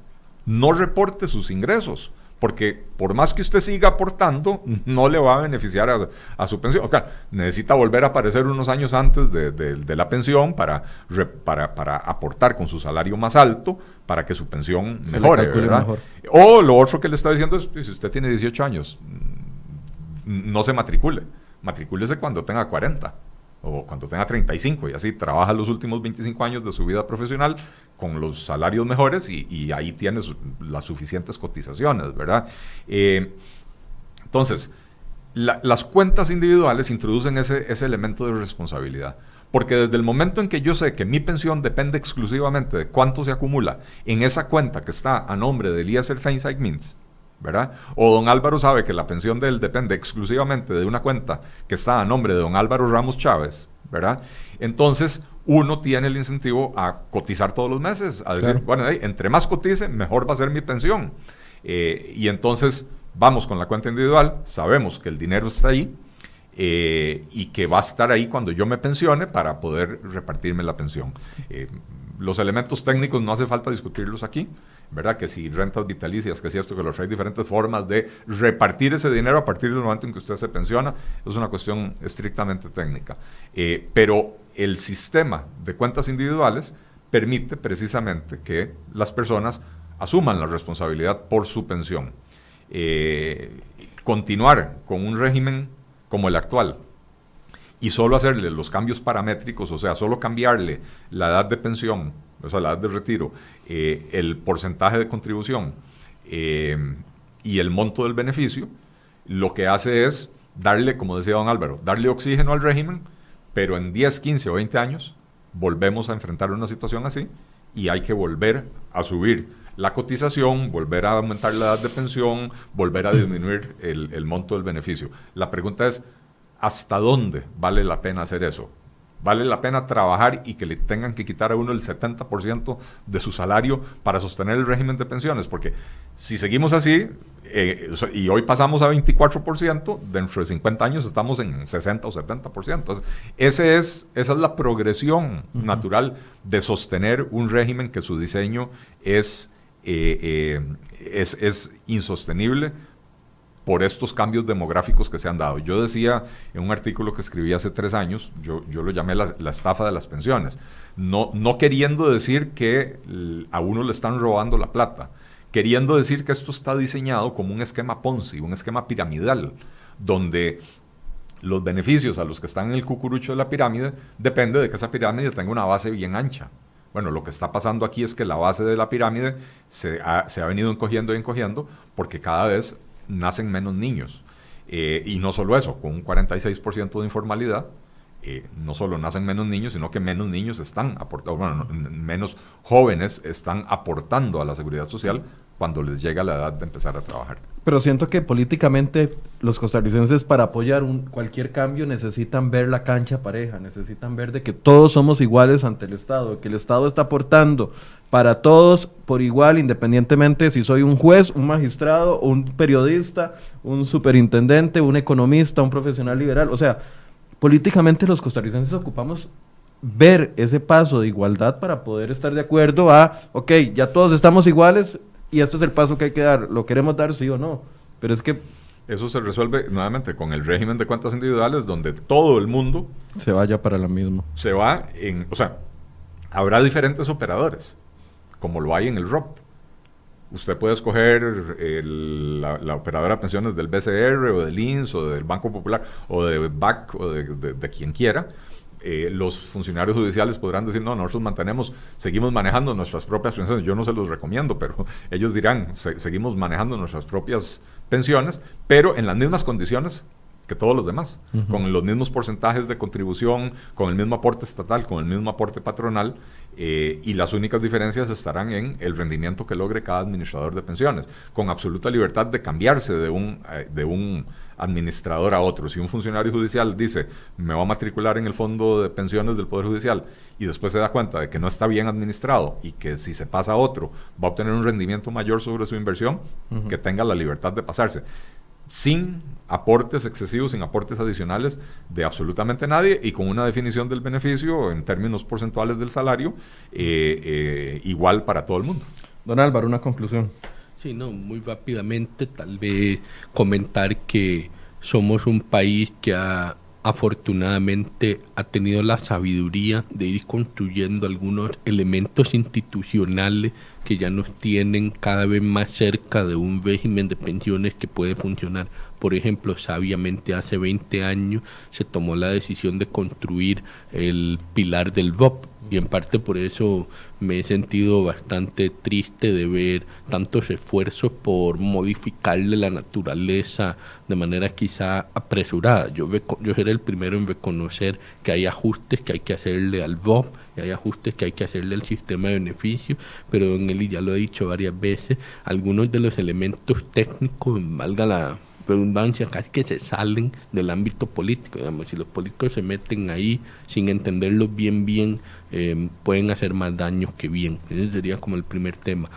No reporte sus ingresos. Porque por más que usted siga aportando, no le va a beneficiar a, a su pensión. Claro, necesita volver a aparecer unos años antes de, de- de la pensión para, re- para, para aportar con su salario más alto para que su pensión Se mejore. ¿verdad? mejor. O lo otro que le está diciendo es, si usted tiene 18 años, mm, no se matricule. Matricúlese cuando tenga 40 o cuando tenga 35 y así trabaja los últimos 25 años de su vida profesional con los salarios mejores y, ahí tiene las suficientes cotizaciones, ¿verdad? Eh, entonces, la- las cuentas individuales introducen ese, ese elemento de responsabilidad. Porque desde el momento en que yo sé que mi pensión depende exclusivamente de cuánto se acumula en esa cuenta que está a nombre de Eliezer Feinstein Mintz, ¿verdad? O don Álvaro sabe que la pensión de él depende exclusivamente de una cuenta que está a nombre de don Álvaro Ramos Chávez, ¿verdad? Entonces, uno tiene el incentivo a cotizar todos los meses, a decir, Claro. bueno, hey, entre más cotice, mejor va a ser mi pensión. Eh, y entonces vamos con la cuenta individual, sabemos que el dinero está ahí eh, y que va a estar ahí cuando yo me pensione para poder repartirme la pensión. Eh, los elementos técnicos no hace falta discutirlos aquí, ¿verdad? Que si rentas vitalicias, que si esto, que los hay diferentes formas de repartir ese dinero a partir del momento en que usted se pensiona, es una cuestión estrictamente técnica. Eh, pero el sistema de cuentas individuales permite precisamente que las personas asuman la responsabilidad por su pensión. Eh, continuar con un régimen como el actual y solo hacerle los cambios paramétricos, o sea, solo cambiarle la edad de pensión, o sea, la edad de retiro, eh, el porcentaje de contribución eh, y el monto del beneficio, lo que hace es darle, como decía don Álvaro, darle oxígeno al régimen, pero en 10, 15 o 20 años volvemos a enfrentar una situación así y hay que volver a subir la cotización, volver a aumentar la edad de pensión, volver a disminuir el, el monto del beneficio. La pregunta es, ¿hasta dónde vale la pena hacer eso? ¿Vale la pena trabajar y que le tengan que quitar a uno el 70% de su salario para sostener el régimen de pensiones? Porque si seguimos así, eh, y hoy pasamos a 24%, dentro de 50 años estamos en 60 o 70%. Entonces, ese es, esa es la progresión natural de sostener un régimen que su diseño es, eh, eh, es, es insostenible por estos cambios demográficos que se han dado. Yo decía en un artículo que escribí hace tres años, yo, yo lo llamé la, estafa de las pensiones, no, no queriendo decir que a uno le están robando la plata, queriendo decir que esto está diseñado como un esquema Ponzi, un esquema piramidal, donde los beneficios a los que están en el cucurucho de la pirámide depende de que esa pirámide tenga una base bien ancha. Bueno, lo que está pasando aquí es que la base de la pirámide se ha, se ha venido encogiendo y encogiendo porque cada vez nacen menos niños. Eh, y no solo eso, con un 46% de informalidad, eh, no solo nacen menos niños, sino que menos niños están aportando, bueno, menos jóvenes están aportando a la seguridad social cuando les llega la edad de empezar a trabajar. Pero siento que políticamente los costarricenses para apoyar cualquier cambio necesitan ver la cancha pareja, necesitan ver de que todos somos iguales ante el Estado, que el Estado está aportando para todos por igual, independientemente si soy un juez, un magistrado, un periodista, un superintendente, un economista, un profesional liberal. O sea, políticamente los costarricenses ocupamos ver ese paso de igualdad para poder estar de acuerdo a, ok, ya todos estamos iguales y este es el paso que hay que dar. ¿Lo queremos dar sí o no? Pero es que Eso se resuelve nuevamente con el régimen de cuentas individuales, donde todo el mundo se vaya para la misma. se va en, o sea, habrá diferentes operadores, como lo hay en el ROP. Usted puede escoger el- la, la operadora de pensiones del BCR o del INS o del Banco Popular o de BAC o de, de- de quien quiera. Eh, los funcionarios judiciales podrán decir, no, nosotros mantenemos, seguimos manejando nuestras propias pensiones. Yo no se los recomiendo, pero ellos dirán, "Se- seguimos manejando nuestras propias pensiones, pero en las mismas condiciones que todos los demás, con los mismos porcentajes de contribución, con el mismo aporte estatal, con el mismo aporte patronal, eh, y las únicas diferencias estarán en el rendimiento que logre cada administrador de pensiones, con absoluta libertad de cambiarse de un, eh, de un administrador a otro. Si un funcionario judicial dice, me va a matricular en el fondo de pensiones del Poder Judicial y después se da cuenta de que no está bien administrado y que si se pasa a otro va a obtener un rendimiento mayor sobre su inversión, que tenga la libertad de pasarse sin aportes excesivos, sin aportes adicionales de absolutamente nadie y con una definición del beneficio en términos porcentuales del salario eh, eh, igual para todo el mundo. Don Álvaro, una conclusión. Sí, no, muy rápidamente tal vez comentar que somos un país que ha afortunadamente ha tenido la sabiduría de ir construyendo algunos elementos institucionales que ya nos tienen cada vez más cerca de un régimen de pensiones que puede funcionar. Por ejemplo, sabiamente hace 20 años se tomó la decisión de construir el pilar del VOP y en parte por eso me he sentido bastante triste de ver tantos esfuerzos por modificarle la naturaleza de manera quizá apresurada. Yo, yo seré el primero en reconocer que hay ajustes que hay que hacerle al VOP, y hay ajustes que hay que hacerle al sistema de beneficios, pero don Eli ya lo ha dicho varias veces, algunos de los elementos técnicos, valga la redundancia, casi que se salen del ámbito político. Digamos, si los políticos se meten ahí sin entenderlo bien, bien, eh, pueden hacer más daño que bien. Ese sería como el primer tema.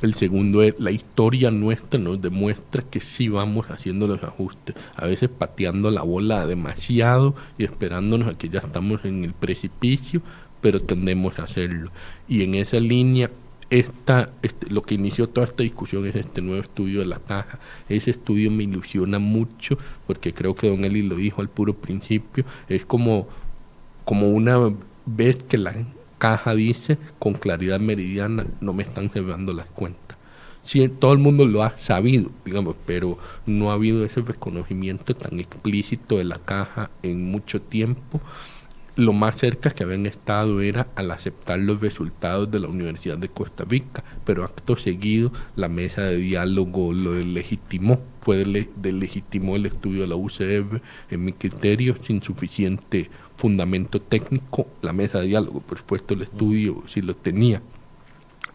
El segundo es la historia nuestra nos demuestra que sí vamos haciendo los ajustes, a veces pateando la bola demasiado y esperándonos a que ya estamos en el precipicio, pero tendemos a hacerlo. Y en esa línea esta, este, lo que inició toda esta discusión es este nuevo estudio de la caja. Ese estudio me ilusiona mucho porque creo que Don Eli lo dijo al puro principio. Es como, como una vez que la caja dice con claridad meridiana, no me están cerrando las cuentas. Sí, todo el mundo lo ha sabido, digamos, pero no ha habido ese reconocimiento tan explícito de la caja en mucho tiempo lo más cerca que habían estado era al aceptar los resultados de la Universidad de Costa Rica, pero acto seguido la mesa de diálogo lo legitimó, fue delegitimó el estudio de la UCF en mi criterio sin suficiente fundamento técnico, la mesa de diálogo, por supuesto el estudio sí lo tenía.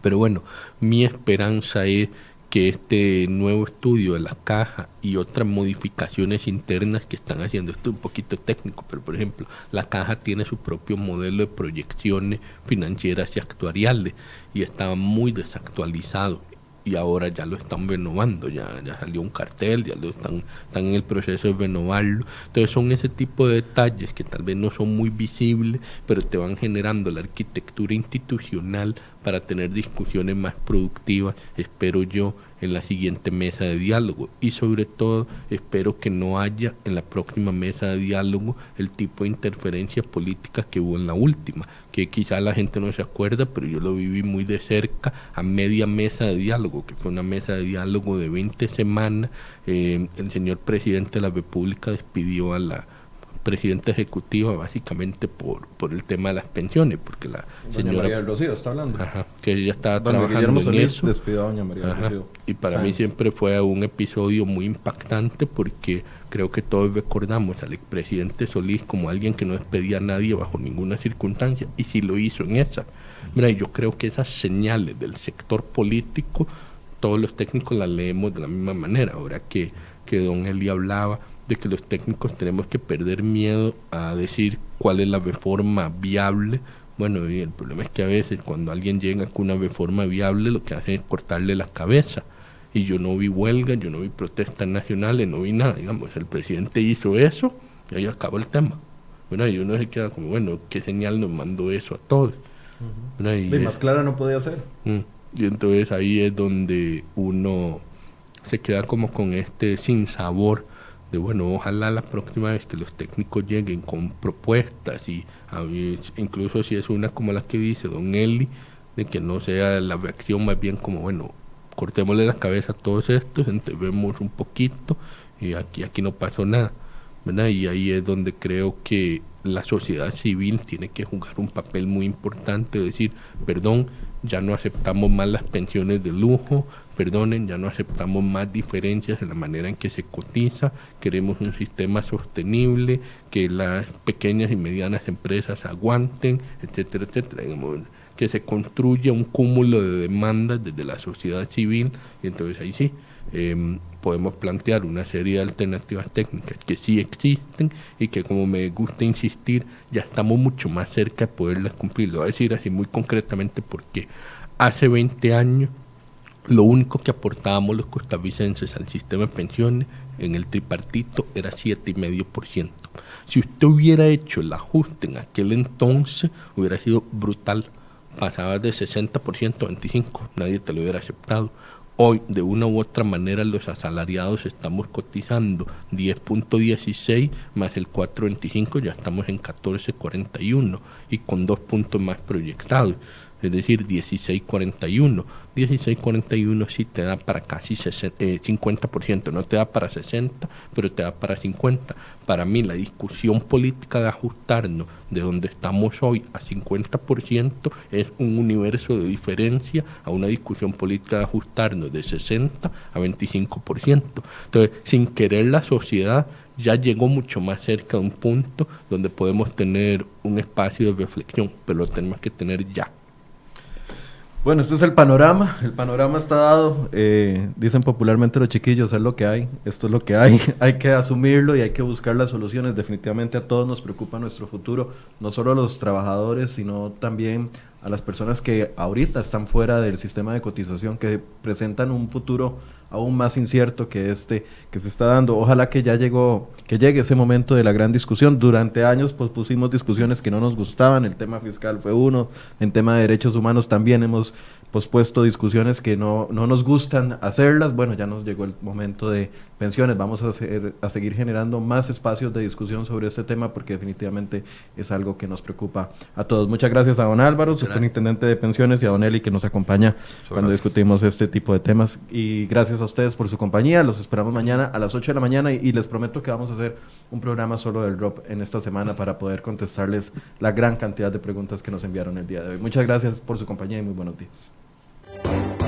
Pero bueno, mi esperanza es que este nuevo estudio de la caja y otras modificaciones internas que están haciendo, esto es un poquito técnico, pero por ejemplo, la caja tiene su propio modelo de proyecciones financieras y actuariales y estaba muy desactualizado y ahora ya lo están renovando, ya, ya salió un cartel, ya lo están, están en el proceso de renovarlo. Entonces son ese tipo de detalles que tal vez no son muy visibles, pero te van generando la arquitectura institucional para tener discusiones más productivas, espero yo, en la siguiente mesa de diálogo. Y sobre todo, espero que no haya en la próxima mesa de diálogo el tipo de interferencias políticas que hubo en la última, que quizá la gente no se acuerda, pero yo lo viví muy de cerca a media mesa de diálogo, que fue una mesa de diálogo de 20 semanas. Eh, el señor presidente de la República despidió a la presidenta ejecutiva básicamente por, por el tema de las pensiones, porque la señora... María del Rocío está hablando. que ella estaba trabajando en eso. Y para mí siempre fue un episodio muy impactante porque creo que todos recordamos al expresidente Solís como alguien que no despedía a nadie bajo ninguna circunstancia, y si lo hizo en esa. Mira, yo creo que esas señales del sector político, todos los técnicos las leemos de la misma manera. Ahora que, que don Eli hablaba de que los técnicos tenemos que perder miedo a decir cuál es la reforma viable. Bueno, y el problema es que a veces cuando alguien llega con una reforma viable lo que hace es cortarle la cabeza. Y yo no vi huelga, yo no vi protestas nacionales, no vi nada. Digamos, el presidente hizo eso y ahí acabó el tema. Bueno, y uno se queda como, bueno, ¿qué señal nos mandó eso a todos? y más clara no podía ser. Mm. Y entonces ahí es donde uno se queda como con este sin sabor bueno, ojalá la próxima vez que los técnicos lleguen con propuestas y incluso si es una como la que dice don Eli, de que no sea la reacción más bien como, bueno, cortémosle la cabeza a todos estos, enterremos un poquito y aquí, aquí no pasó nada. ¿verdad? Y ahí es donde creo que la sociedad civil tiene que jugar un papel muy importante, decir, perdón, ya no aceptamos más las pensiones de lujo, perdonen, ya no aceptamos más diferencias en la manera en que se cotiza, queremos un sistema sostenible, que las pequeñas y medianas empresas aguanten, etcétera, etcétera. que se construya un cúmulo de demandas desde la sociedad civil, y entonces ahí sí, em, podemos plantear una serie de alternativas técnicas que sí existen y que como me gusta insistir, ya estamos mucho más cerca de poderlas cumplir. Lo voy a decir así muy concretamente porque hace 20 años lo único que aportábamos los costarricenses al sistema de pensiones en el tripartito era 7,5%. Si usted hubiera hecho el ajuste en aquel entonces, hubiera sido brutal. Pasaba de 60% a 25%, nadie te lo hubiera aceptado. Hoy, de una u otra manera, los asalariados estamos cotizando 10.16 más el 4.25, ya estamos en 14.41 y con dos puntos más proyectados es decir, 1641. 1641 sí te da para casi 50%, eh, no te da para 60, pero te da para 50. Para mí la discusión política de ajustarnos de donde estamos hoy a 50% es un universo de diferencia a una discusión política de ajustarnos de 60 a 25%. Entonces, sin querer la sociedad ya llegó mucho más cerca de un punto donde podemos tener un espacio de reflexión, pero lo tenemos que tener ya. Bueno, este es el panorama. El panorama está dado. Eh, dicen popularmente los chiquillos, es lo que hay. Esto es lo que hay. hay que asumirlo y hay que buscar las soluciones. Definitivamente a todos nos preocupa nuestro futuro, no solo a los trabajadores, sino también a las personas que ahorita están fuera del sistema de cotización, que presentan un futuro aún más incierto que este que se está dando. Ojalá que ya llegó, que llegue ese momento de la gran discusión. Durante años pues pusimos discusiones que no nos gustaban, el tema fiscal fue uno, en tema de derechos humanos también hemos pospuesto discusiones que no, no nos gustan hacerlas. Bueno, ya nos llegó el momento de pensiones. Vamos a, hacer, a seguir generando más espacios de discusión sobre este tema porque definitivamente es algo que nos preocupa a todos. Muchas gracias a don Álvaro, superintendente de pensiones, y a don Eli que nos acompaña cuando discutimos este tipo de temas. Y gracias a ustedes por su compañía. Los esperamos mañana a las 8 de la mañana y, y les prometo que vamos a hacer un programa solo del ROP en esta semana para poder contestarles la gran cantidad de preguntas que nos enviaron el día de hoy. Muchas gracias por su compañía y muy buenos días. Thank you.